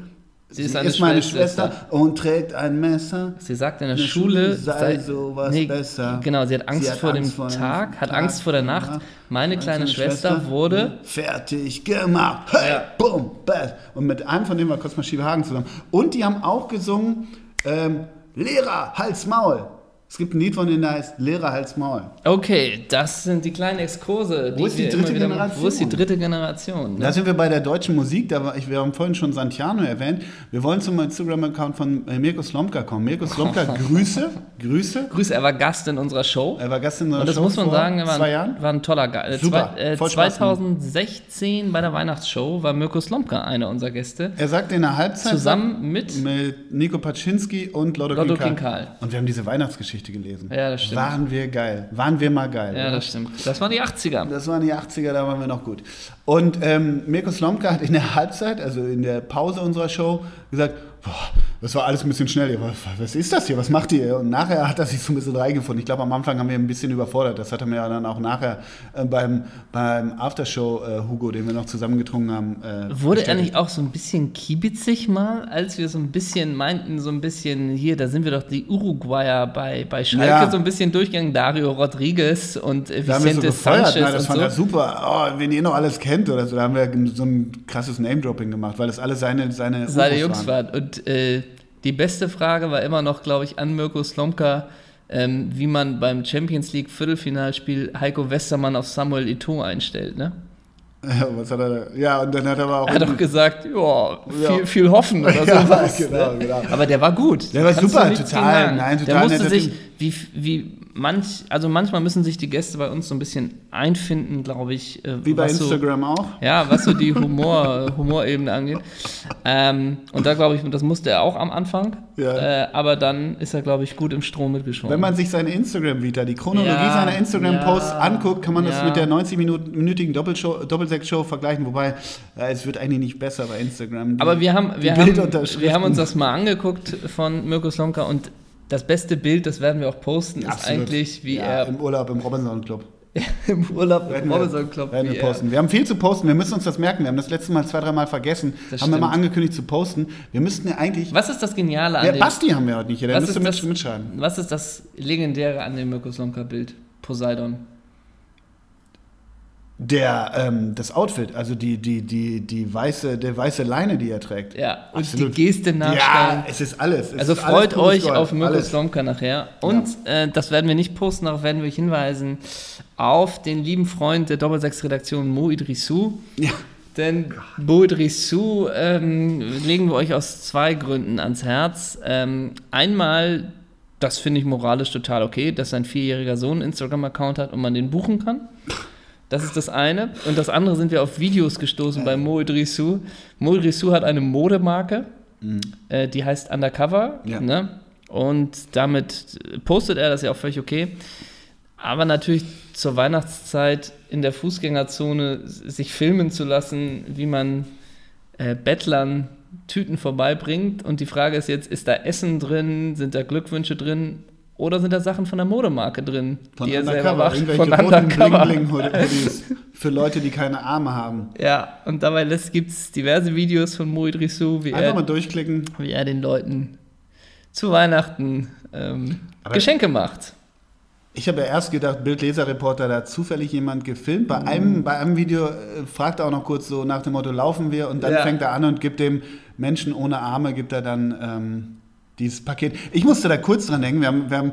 Sie ist eine meine Schwester. Schwester und trägt ein Messer. Sie sagt in der In der Schule, Schule sei sowas besser. Genau, sie hat Angst Sie hat vor Angst dem vor dem Tag, hat Tag, Angst vor der Nacht. ja. Meine kleine Meine Schwester, wurde. fertig gemacht. Hey, Ja. boom, bam. Und mit einem von denen war Cosma Shiva Hagen zusammen. Und die haben auch gesungen, ähm, Lehrer, Hals, Maul. Es gibt ein Lied von denen, der heißt Lehrer, Hals, Maul. Okay, das sind die kleinen Exkurse. Wo ist die dritte. Generation? Wo ist die dritte Generation? Ne? Da sind wir bei der deutschen Musik. Da war ich, wir haben vorhin schon Santiano erwähnt. Wir wollen zum Instagram-Account von äh, Mirko Slomka kommen. Mirko Slomka, [LAUGHS] Grüße. Grüße. Grüße, er war Gast in unserer Show. Er war Gast in unserer Und das Show muss man sagen, er war, zwei ein, Jahren. war ein toller Gast. Super, Zwei, äh, voll Spaß gemacht. 2016 bei der Weihnachtsshow war Mirko Slomka einer unserer Gäste. Er sagte in der Halbzeit Zusammen mit. mit Nico Paczynski und Lotto, Lotto. Karl. Und wir haben diese Weihnachtsgeschichte gelesen. Ja, das stimmt. Waren wir geil. Waren wir mal geil. Ja, oder? das stimmt. Das waren die 80er. Das waren die 80er, da waren wir noch gut. Und ähm, Mirko Slomka hat in der Halbzeit, also in der Pause unserer Show, gesagt, boah, das war alles ein bisschen schnell. Was, ist das hier? Was macht ihr? Und nachher hat er sich so ein bisschen reingefunden. Ich glaube, am Anfang haben wir ein bisschen überfordert. Das hat er mir ja dann auch nachher äh, beim, beim Aftershow äh, Hugo, den wir noch zusammengetrunken haben. Äh, Wurde er nicht auch so ein bisschen kiebitzig mal, als wir so ein bisschen meinten, so ein bisschen, hier, da sind wir doch die Uruguayer bei, bei Schalke Ja. so ein bisschen durchgegangen, Dario Rodriguez und äh, so Vicente gefeiert, Sanchez na, das fand so. er super. Oh, wen ihr noch alles kennt oder so. Da haben wir so ein krasses Name-Dropping gemacht, weil das alle seine seine, Seine Jungs waren. Und äh, die beste Frage war immer noch, glaube ich, an Mirko Slomka, ähm, wie man beim Champions League Viertelfinalspiel Heiko Westermann auf Samuel Eto'o einstellt, ne? Ja, [LAUGHS] was hat er da? Ja, und dann hat er aber auch. Er hat doch gesagt, ja, Ja. viel, viel hoffen oder [LAUGHS] Ja, sowas. genau, ne? genau. Aber der war gut. Der war Kannst super, total, nein, Der total musste netter sich, wie, wie manch, also manchmal müssen sich die Gäste bei uns so ein bisschen einfinden, glaube ich. äh, Wie bei was so- Instagram auch. Ja, was so die [LAUGHS] Humor, Humorebene angeht. Ähm, und da glaube ich, das musste er auch am Anfang. Ja. Äh, aber dann ist er, glaube ich, gut im Strom mitgeschwommen. Wenn man sich seine Instagram-Vita, die Chronologie Ja, seiner Instagram-Posts ja, anguckt, kann man das mit der 90-minütigen Doppelshow- Doppelsechs-Show vergleichen. Wobei, äh, es wird eigentlich nicht besser bei Instagram. Die- aber wir haben, wir, haben, wir haben uns das mal angeguckt von Mirko Slomka und das beste Bild, das werden wir auch posten, ist Absolut. eigentlich, wie ja, er im Urlaub im Robinson Club. [LAUGHS] im Urlaub im Robinson Club, werden wir posten. Wir haben viel zu posten, wir müssen uns das merken. Wir haben das letzte Mal zwei, dreimal vergessen. Das haben wir mal stimmt. angekündigt zu posten. Wir müssten ja eigentlich. Was ist das Geniale an Ja, dem, Basti haben wir heute nicht hier, der müsste mit, mitschreiben. was ist das Legendäre an dem Mirko Slomka Bild? Poseidon. Der, ähm, das Outfit, also die, die, die, die weiße, der weiße Leine, die er trägt. Ja, und Absolut. die Geste nachstellen. Ja, es ist alles. Es Also ist alles freut pures euch Gold. auf Mirko Alles. Slomka nachher. Und äh, das werden wir nicht posten, darauf werden wir euch hinweisen auf den lieben Freund der Doppelsechs-Redaktion Mo Idrissou. Ja. Denn Mo Idrissou ähm, legen wir euch aus zwei Gründen ans Herz. Ähm, einmal, das finde ich moralisch total okay, dass sein vierjähriger Sohn einen Instagram-Account hat und man den buchen kann. Das ist das eine. Und das andere sind wir auf Videos gestoßen bei Mo Idrissou. Mo Idrissou hat eine Modemarke, äh, die heißt Undercover. Ja. Ne? Und damit postet er das ja auch völlig okay. Aber natürlich zur Weihnachtszeit in der Fußgängerzone sich filmen zu lassen, wie man äh, Bettlern Tüten vorbeibringt. Und die Frage ist jetzt, ist da Essen drin, sind da Glückwünsche drin oder sind da Sachen von der Modemarke drin, Von die er selber macht? Irgendwelche Von roten Undercover. Bling-Bling-Hoodies [LAUGHS] für Leute, die keine Arme haben. Ja, und dabei gibt es diverse Videos von Mo Idrissou, wie Einfach mal er, durchklicken. wie er den Leuten zu Weihnachten ähm, Geschenke macht. Ich habe ja erst gedacht, Bildleserreporter, da hat zufällig jemand gefilmt. Bei einem, bei einem Video äh, fragt er auch noch kurz so nach dem Motto, laufen wir? Und dann Ja. fängt er an und gibt dem Menschen ohne Arme, gibt er dann ähm, dieses Paket. Ich musste da kurz dran denken. Wir haben, wir haben,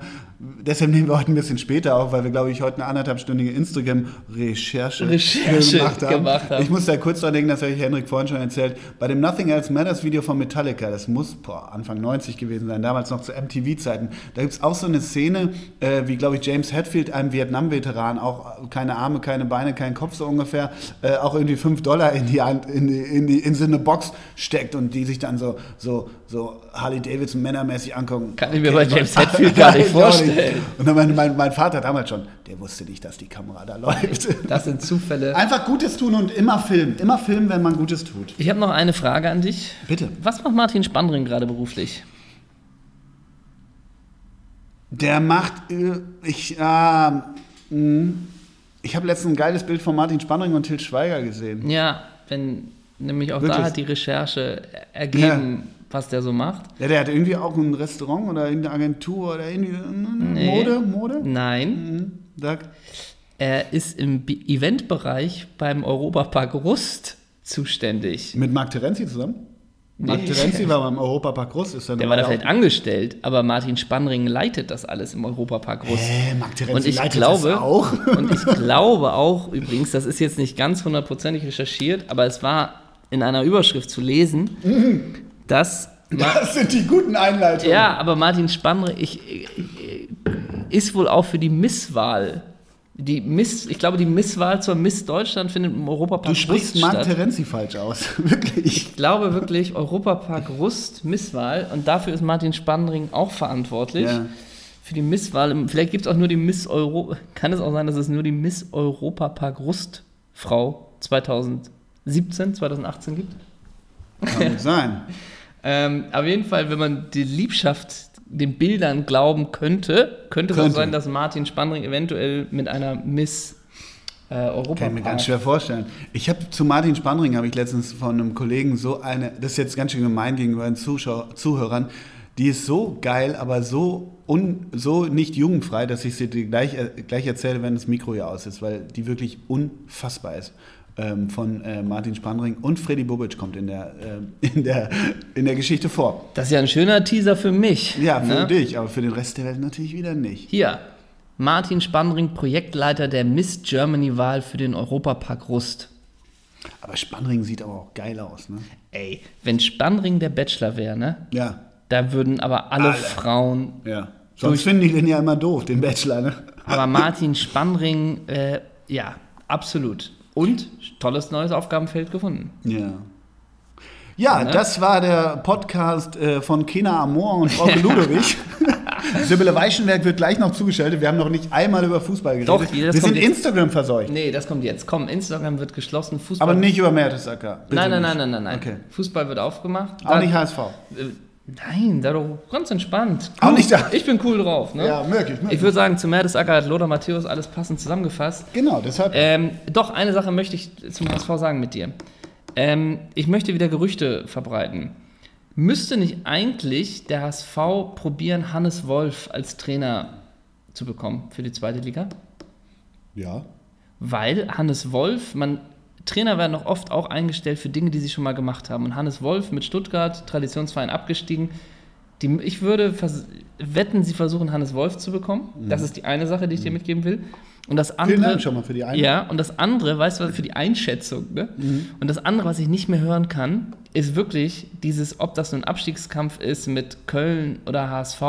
deshalb nehmen wir heute ein bisschen später auf, weil wir, glaube ich, heute eine anderthalbstündige Instagram-Recherche Recherche gemacht, haben. gemacht haben. Ich musste da kurz dran denken, das habe ich Henrik vorhin schon erzählt. Bei dem Nothing Else Matters Video von Metallica, das muss boah, Anfang 90 gewesen sein, damals noch zu MTV-Zeiten. Da gibt es auch so eine Szene, äh, wie, glaube ich, James Hetfield, einem Vietnam-Veteran, auch keine Arme, keine Beine, kein Kopf so ungefähr, äh, auch irgendwie 5 Dollar in die, Hand, in, die, in, die, in so eine Box steckt und die sich dann so, so, so Harley Davidson männermäßig angucken. Kann ich mir bei James Hetfield gar nicht [LAUGHS] auch vorstellen. [LAUGHS] Und dann mein, mein, mein Vater damals schon, der wusste nicht, dass die Kamera da läuft. Das sind Zufälle. Einfach Gutes tun und immer filmen. Immer filmen, wenn man Gutes tut. Ich habe noch eine Frage an dich. Bitte. Was macht Martin Spandring gerade beruflich? Der macht, äh, ich, äh, ich habe letztens ein geiles Bild von Martin Spannring und Til Schweiger gesehen. Ja, wenn nämlich auch Wirklich? da hat die Recherche ergeben, was der so macht. Ja, der hat irgendwie auch ein Restaurant oder irgendeine Agentur oder irgendwie Nee. Mode, Mode. Nein, Mhm. Sag. er ist im Eventbereich beim Europapark Rust zuständig. Mit Marc Terenzi zusammen? Marc Nee. Terenzi war [LAUGHS] beim Europapark Rust. Ist dann Der war da vielleicht angestellt, aber Martin Spannring leitet das alles im Europapark Rust. Hä, Marc Terenzi Und ich leitet glaube, das auch. [LAUGHS] und ich glaube auch übrigens, das ist jetzt nicht ganz hundertprozentig recherchiert, aber es war in einer Überschrift zu lesen, dass Das sind die guten Einleitungen. ja, aber Martin Spannring ich, ich, ist wohl auch für die Misswahl. Die Miss, ich glaube, die Misswahl zur Miss Deutschland findet im Europapark Du sprichst Rust Marc statt. Terenzi falsch aus. [LAUGHS] Wirklich. Ich glaube wirklich, Europapark Rust, Misswahl. Und dafür ist Martin Spannring auch verantwortlich. Ja. Für die Misswahl. Vielleicht gibt es auch nur die Miss Euro. Kann es auch sein, dass es nur die Miss Europapark Rust Frau 2017, 2018 gibt? Kann gut sein. [LAUGHS] Ähm, auf jeden Fall, wenn man die Liebschaft den Bildern glauben könnte, könnte es auch Könnte. sein, dass Martin Spannring eventuell mit einer Miss äh, Europapark. Kann ich mir ganz schwer vorstellen. Ich habe zu Martin Spannring habe ich letztens von einem Kollegen so eine, das ist jetzt ganz schön gemein gegenüber den Zuschau Zuhörern, die ist so geil, aber so, un, so nicht jugendfrei, dass ich sie dir gleich, äh, gleich erzähle, wenn das Mikro hier aus ist, weil die wirklich unfassbar ist. Ähm, von äh, Martin Spannring und Freddy Bobic kommt in der, äh, in, der, in der Geschichte vor. Das ist ja ein schöner Teaser für mich. Ja, für ne? dich, aber für den Rest der Welt natürlich wieder nicht. Hier, Martin Spannring, Projektleiter der Miss Germany-Wahl für den Europapark Rust. Aber Spannring sieht aber auch geil aus, ne? Ey, wenn Spannring der Bachelor wäre, ne? Ja, Da würden aber alle, Alle. Frauen ja. Sonst finden die den ja immer doof, den Bachelor, ne? Aber Martin Spannring, äh, ja, absolut. Und tolles neues Aufgabenfeld gefunden. Ja. Ja, Ne? das war der Podcast äh, von Kena Amor und Frau [LAUGHS] Ludowig. [LAUGHS] Sibylle Weichenberg wird gleich noch zugeschaltet. Wir haben noch nicht einmal über Fußball geredet. Doch, das Wir sind jetzt. Instagram verseucht. Nee, das kommt jetzt. Komm, Instagram wird geschlossen. Fußball. Aber nicht über Mertesacker. Bitte Nein, nein, nein, nein, nein, nein. Okay. Fußball wird aufgemacht. Auch Da- nicht HSV. Nein, da doch ganz entspannt. Auch nicht da. Ich bin cool drauf, ne? Ja, möglich. möglich. Ich würde sagen, zu Mertesacker hat Lothar Matthäus alles passend zusammengefasst. genau, deshalb. Ähm, doch, eine Sache möchte ich zum HSV sagen mit dir. Ähm, ich möchte wieder Gerüchte verbreiten. Müsste nicht eigentlich der HSV probieren, Hannes Wolf als Trainer zu bekommen für die zweite Liga? ja. Weil Hannes Wolf, man, Trainer werden noch oft auch eingestellt für Dinge, die sie schon mal gemacht haben. Und Hannes Wolf mit Stuttgart, Traditionsverein abgestiegen. Die, ich würde wetten, sie versuchen, Hannes Wolf zu bekommen. Das ist die eine Sache, die ich dir mitgeben will. Und das andere. Vielen Dank schon mal für die Einladung. Ja, und das andere, weißt du, für die Einschätzung, ne? Und das andere, was ich nicht mehr hören kann, ist wirklich dieses, ob das nun ein Abstiegskampf ist mit Köln oder HSV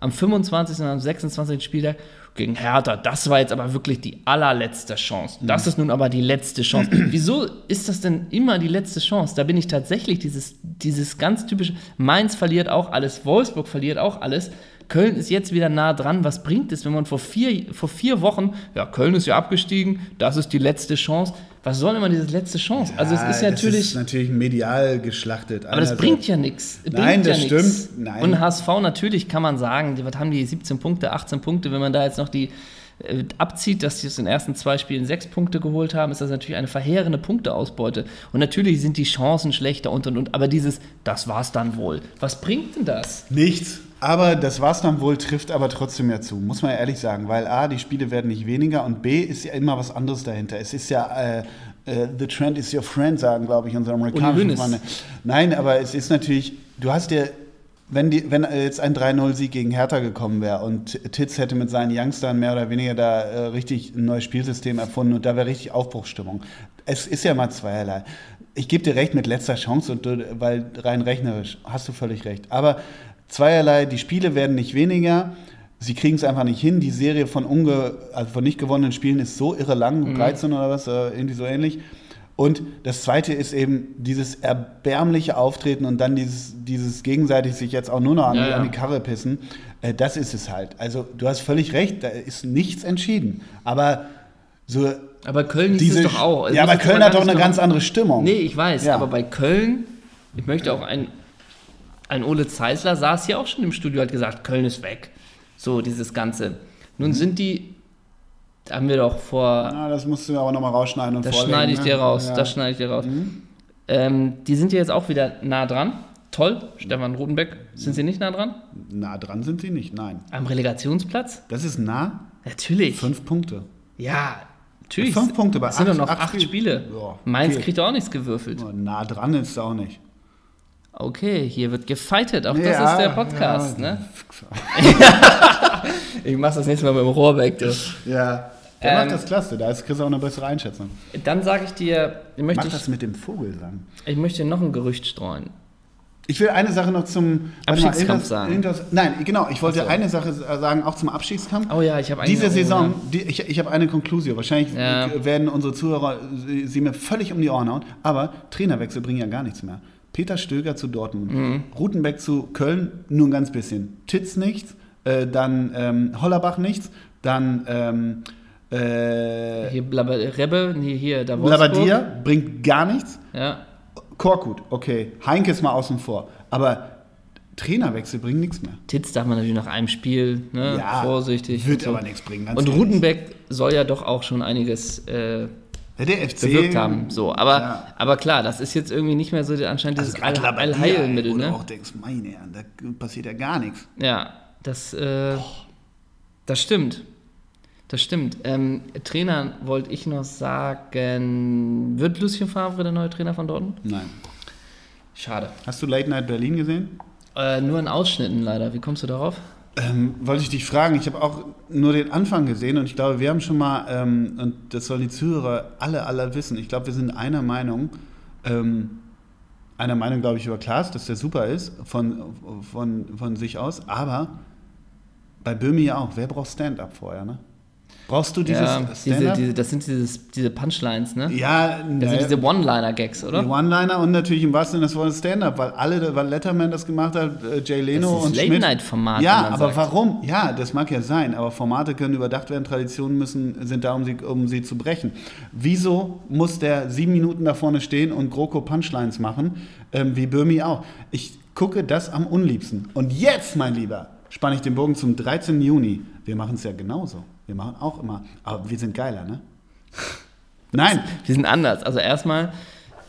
am 25. und am 26. Spieltag gegen Hertha. Das war jetzt aber wirklich die allerletzte Chance. Das ist nun aber die letzte Chance. [CLEARS THROAT] Wieso ist das denn immer die letzte Chance? Da bin ich tatsächlich dieses, dieses ganz typische, Mainz verliert auch alles, Wolfsburg verliert auch alles. Köln ist jetzt wieder nah dran. Was bringt es, wenn man vor vier, vor vier Wochen, ja, Köln ist ja abgestiegen, das ist die letzte Chance. Was soll immer diese letzte Chance? also es ist natürlich, ist natürlich medial geschlachtet. aber das bringt ja nichts. Nein, das stimmt. Nein. Und HSV natürlich kann man sagen, was haben die 17 Punkte, 18 Punkte, wenn man da jetzt noch die abzieht, dass sie aus den ersten zwei Spielen sechs Punkte geholt haben, ist das natürlich eine verheerende Punkteausbeute. Und natürlich sind die Chancen schlechter und und und, aber dieses, das war's dann wohl. Was bringt denn das? Nichts. Aber das war's dann wohl, trifft aber trotzdem ja zu, muss man ja ehrlich sagen. Weil A, die Spiele werden nicht weniger und B, ist ja immer was anderes dahinter. Es ist ja, äh, äh, the trend is your friend, sagen, glaube ich, unsere amerikanischen. Freunde. Nein, aber es ist natürlich, du hast dir, wenn, die, wenn jetzt ein 3-0-Sieg gegen Hertha gekommen wäre und Titz hätte mit seinen Youngstern mehr oder weniger da äh, richtig ein neues Spielsystem erfunden und da wäre richtig Aufbruchsstimmung. Es ist ja mal zweierlei. Ich gebe dir recht mit letzter Chance, und du, weil rein rechnerisch hast du völlig recht. Aber zweierlei, die Spiele werden nicht weniger. Sie kriegen es einfach nicht hin. Die Serie von, unge, also von nicht gewonnenen Spielen ist so irre lang, 13 oder was, äh, irgendwie so ähnlich. Und das Zweite ist eben dieses erbärmliche Auftreten und dann dieses, dieses gegenseitig sich jetzt auch nur noch an, Ja, die- ja. an die Karre pissen. Äh, das ist es halt. Also du hast völlig recht, da ist nichts entschieden. Aber so Aber Köln diese, es doch auch. Es ja, aber Köln hat doch eine ganz andere Stimmung. Nee, ich weiß, Ja. aber bei Köln, ich möchte auch ein, ein Ole Zeisler saß hier auch schon im Studio, hat gesagt, Köln ist weg. So, dieses Ganze. Nun Mhm. sind die, da haben wir doch vor, Na, das musst du aber nochmal rausschneiden und das vorlegen, schneide ich ne? dir raus, Ja. Mhm. das schneide ich dir raus. Ähm, die sind ja jetzt auch wieder nah dran. Toll, Stefan Rotenbeck, sind sie nicht nah dran? Nah dran sind sie nicht, nein. Am Relegationsplatz? Das ist nah, Natürlich. fünf Punkte. Ja, natürlich. Fünf Punkte bei Es sind doch acht- noch acht acht Spiele. Spiele. Ja, Mainz okay. kriegt auch nichts gewürfelt. Nah dran ist es auch nicht. Okay, hier wird gefightet. Auch das Ja, ist der Podcast, ja. ne? [LAUGHS] Ich mach's das nächste Mal mit dem Rohrbeck, du. Ja, der Ähm, macht das klasse, da ist Chris auch eine bessere Einschätzung. Dann sage ich dir, ich möchte, Mach das mit dem Vogelsang. ich möchte noch ein Gerücht streuen. Ich will eine Sache noch zum mal, Abstiegskampf Inters- sagen. Inters- nein, genau, ich wollte so. eine Sache sagen, auch zum Abstiegskampf. Oh ja, ich habe Diese eine- Saison, die, ich, ich habe eine Konklusion. Wahrscheinlich Ja. werden unsere Zuhörer sie, sie mir völlig um die Ohren hauen. Aber Trainerwechsel bringen ja gar nichts mehr. Peter Stöger zu Dortmund, Mhm. Rutenbeck zu Köln nur ein ganz bisschen. Titz nichts, äh, dann ähm, Hollerbach nichts, dann ähm, äh, Hier Blabber, Rebbe, nee, hier, da. Labadia bringt gar nichts. Ja. Korkut, okay. Heinke ist mal außen vor. Aber Trainerwechsel bringen nichts mehr. Titz darf man natürlich nach einem Spiel, ne? vorsichtig. Wird und so. aber nichts bringen. Und ehrlich. Rutenbeck soll ja doch auch schon einiges äh, Ja, der FC. bewirkt haben. So, aber, Ja. aber klar, das ist jetzt irgendwie nicht mehr so der- anscheinend Also dieses All- Labadia, Allheilmittel, wo du ne? auch denkst, meine Herren, da passiert ja gar nichts. Ja, das, äh, das stimmt. Das stimmt. Ähm, Trainer wollte ich noch sagen, wird Lucien Favre der neue Trainer von Dortmund? Nein. Schade. Hast du Late Night Berlin gesehen? Äh, nur in Ausschnitten leider. Wie kommst du darauf? Ähm, wollte ich dich fragen. Ich habe auch nur den Anfang gesehen und ich glaube, wir haben schon mal, ähm, und das sollen die Zuhörer alle, alle wissen, ich glaube, wir sind einer Meinung, ähm, einer Meinung, glaube ich, über Klaas, dass der super ist, von, von, von sich aus, aber Bei Böhmi ja auch. Wer braucht Stand-up vorher, ne? Brauchst du dieses Ja, diese, diese, das sind dieses, diese Punchlines, ne? ja, Das sind diese One-Liner-Gags, oder? die One-Liner und natürlich im wahrsten Sinne des Wortes Stand-up, weil alle, weil Letterman das gemacht hat, äh, Jay Leno Das ist und Schmidt. Late-Night-Format, Ja, aber sagt. warum? Ja, das mag ja sein, aber Formate können überdacht werden, Traditionen müssen, sind da, um sie, um sie zu brechen. Wieso muss der sieben Minuten da vorne stehen und GroKo Punchlines machen, ähm, wie Böhmi auch? Ich gucke das am unliebsten. Und jetzt, mein Lieber, spanne ich den Bogen zum 13. Juni. Wir machen es ja genauso. Wir machen auch immer, aber wir sind geiler, ne? Nein, [LAUGHS] Die sind anders. Also erstmal,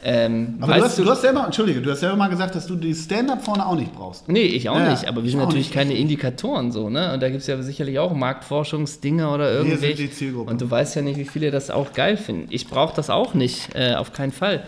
ähm, aber du hast, du, hast selber, Entschuldige, du hast selber mal gesagt, dass du die Stand-up vorne auch nicht brauchst. Nee, ich auch Ja, nicht, aber wir sind natürlich nicht. keine Indikatoren so, ne? Und da gibt es ja sicherlich auch Marktforschungsdinge oder Wir irgendwie. sind die Zielgruppe. Und du weißt ja nicht, wie viele das auch geil finden. Ich brauche das auch nicht, äh, auf keinen Fall.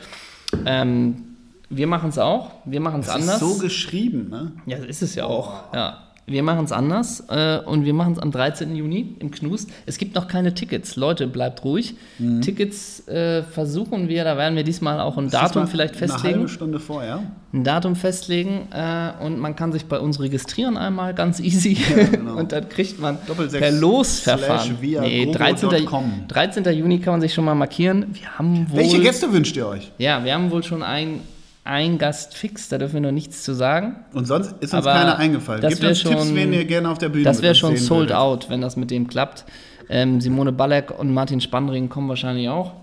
Ähm, wir machen es auch, wir machen es anders. ist so geschrieben, ne? ja, ist es ja auch. Ja. Wir machen es anders äh, und wir machen es am 13. Juni im Knus. Es gibt noch keine Tickets. Leute, bleibt ruhig. Mhm. Tickets äh, versuchen wir, da werden wir diesmal auch ein Das Datum vielleicht Eine festlegen halbe Stunde vorher. ein Datum festlegen äh, und man kann sich bei uns registrieren einmal ganz easy genau. [LAUGHS] und dann kriegt man per Losverfahren. nee, gogo 13. dot com. 13. Juni kann man sich schon mal markieren. Wir haben wohl Welche Gäste wünscht ihr euch? Ja, wir haben wohl schon ein ein Gast fix, da dürfen wir noch nichts zu sagen. Und sonst ist uns Aber keiner eingefallen. wär uns Tipps, schon- wen ihr gerne auf der Bühne Das wäre schon sold würdet. out, wenn das mit dem klappt. Ähm, Simone Balek und Martin Spandring kommen wahrscheinlich auch.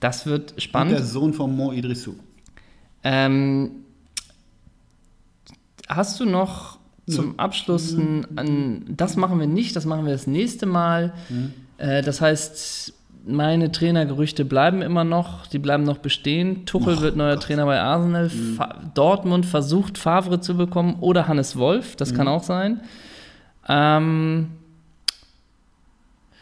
Das wird Mhm. Und spannend. der Sohn von Mo Idrissou. Ähm, hast du noch zum Abschluss ein, ein, das machen wir nicht, das machen wir das nächste Mal. Äh, das heißt, meine Trainergerüchte bleiben immer noch, die bleiben noch bestehen. Tuchel wird neuer Trainer bei Arsenal. Fa Dortmund versucht Favre zu bekommen oder Hannes Wolf, das kann auch sein. Ähm,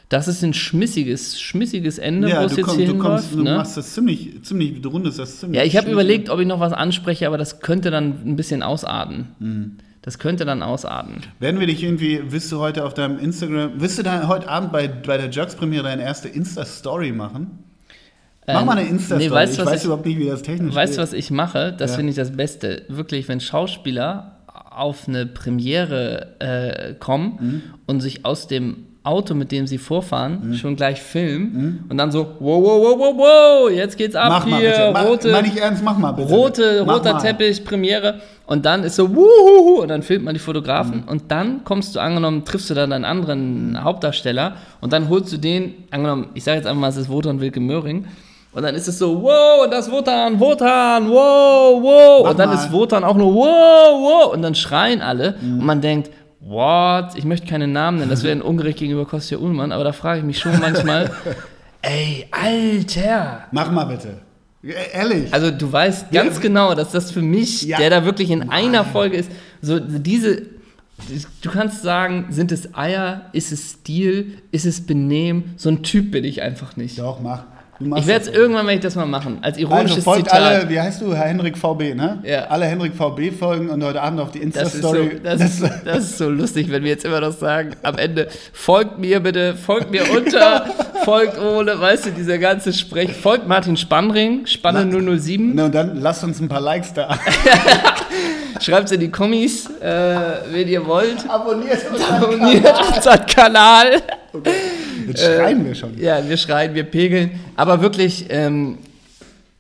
das ist ein schmissiges, schmissiges Ende, wo es jetzt komm, hier du, kommst, hinläuft. du ne? machst das ziemlich, ziemlich, du rundest das ziemlich. Ja, ich habe überlegt, ob ich noch was anspreche, aber das könnte dann ein bisschen ausarten. Mhm. Das könnte dann ausarten. Werden wir dich irgendwie, willst du heute auf deinem Instagram, willst du da heute Abend bei, bei der Jerks-Premiere deine erste Insta-Story machen? Mach Ähm, mal eine Insta-Story. nee, weißt ich weiß ich- überhaupt nicht, wie das technisch Weißt du, was ich mache? Das Ja. finde ich das Beste. Wirklich, wenn Schauspieler auf eine Premiere äh, kommen Mhm. und sich aus dem Auto, mit dem sie vorfahren, Mhm. schon gleich filmen und dann so, wow, wow, wow, wow, wow, jetzt geht's ab Mach mal hier, bitte. Mach, rote, Meine ich ernst, mach mal bitte. rote, Mach roter mal. Teppich, Premiere und dann ist so wuhuhu und dann filmt man die Mhm. Fotografen und dann kommst du angenommen, triffst du dann einen anderen Hauptdarsteller und dann holst du den, angenommen, ich sage jetzt einfach mal, es ist Wotan Wilke Möhring und dann ist es so, wow, das ist Wotan, Wotan, wow, wow Mach und dann mal. ist Wotan auch nur wow, wow und dann schreien alle Mhm. und man denkt, what, ich möchte keine Namen nennen, das wäre ein ungerecht gegenüber Kostja Ullmann, aber da frage ich mich schon manchmal, [LAUGHS] ey, Alter, Mach mal bitte. Ja, Ehrlich. also du weißt Ja, ganz w- genau, dass das für mich, Ja. der da wirklich in einer Folge ist, so diese, du kannst sagen, sind es Eier, ist es Stil, ist es Benehmen, so ein Typ bin ich einfach nicht. Doch, mach. Ich werde es das. irgendwann, wenn ich das mal machen, als Also ironisches folgt Zitat. alle, wie heißt du, Herr Henrik VB, ne? Ja. Alle Henrik VB folgen und heute Abend auf die das ist, so, Insta-Story. das, ist, das ist so lustig, wenn wir jetzt immer noch sagen, am Ende, folgt mir bitte, folgt mir [LAUGHS] unter, folgt ohne, weißt du, dieser ganze Sprech, folgt Martin Spannring, Spanne 007, Ne, und dann lasst uns ein paar Likes da. [LAUGHS] schreibt in die Kommis, äh, wen ihr wollt. Abonniert uns. Abonniert unseren Kanal. Jetzt schreien wir schon. Ja, wir schreien, wir pegeln. Aber wirklich, ähm,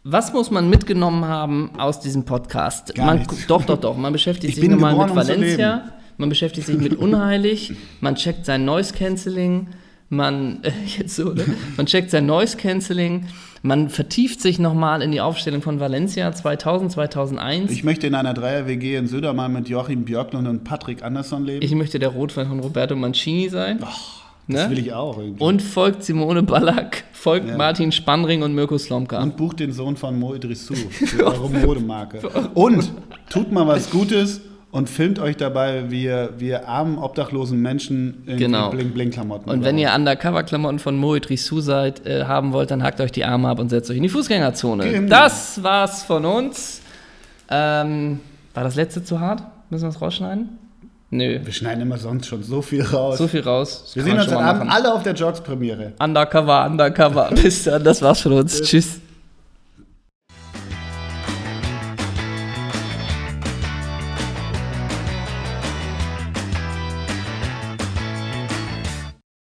was muss man mitgenommen haben aus diesem Podcast? Gar man, nichts. Doch, doch, doch. Man beschäftigt [LAUGHS] Ich sich nochmal mit Valencia. Man beschäftigt sich mit [LAUGHS] Unheilig. Man checkt sein Noise Cancelling. Man, [LAUGHS] äh, jetzt so, ne? man checkt sein Noise Cancelling. Man vertieft sich nochmal in die Aufstellung von Valencia 2000, 2001. Ich möchte in einer Dreier-WG in Södermalm mit Joachim Björklund und Patrick Andersson leben. Ich möchte der Rotwein von Roberto Mancini sein. das ne? will ich auch irgendwie. Und folgt Simone Ballack, folgt Ja. Martin Spannring und Mirko Slomka. Und bucht den Sohn von Mo Idrissou für [LAUGHS] eure Modemarke. Und tut mal was Gutes und filmt euch dabei, wie ihr, wie ihr armen, obdachlosen Menschen in Genau. Bling-Bling-Klamotten Und wenn ihr Undercover-Klamotten von Moet Rissou seid, äh, haben wollt, dann hackt euch die Arme ab und setzt euch in die Fußgängerzone. Genau. Das war's von uns. Ähm, war das letzte zu hart? Müssen wir es rausschneiden? Nö. Wir schneiden immer sonst schon so viel raus. So viel raus. Das wir sehen uns heute Abend alle auf der Jogs-Premiere. Undercover, Undercover. [LAUGHS] Bis dann, das war's von uns. Tschüss.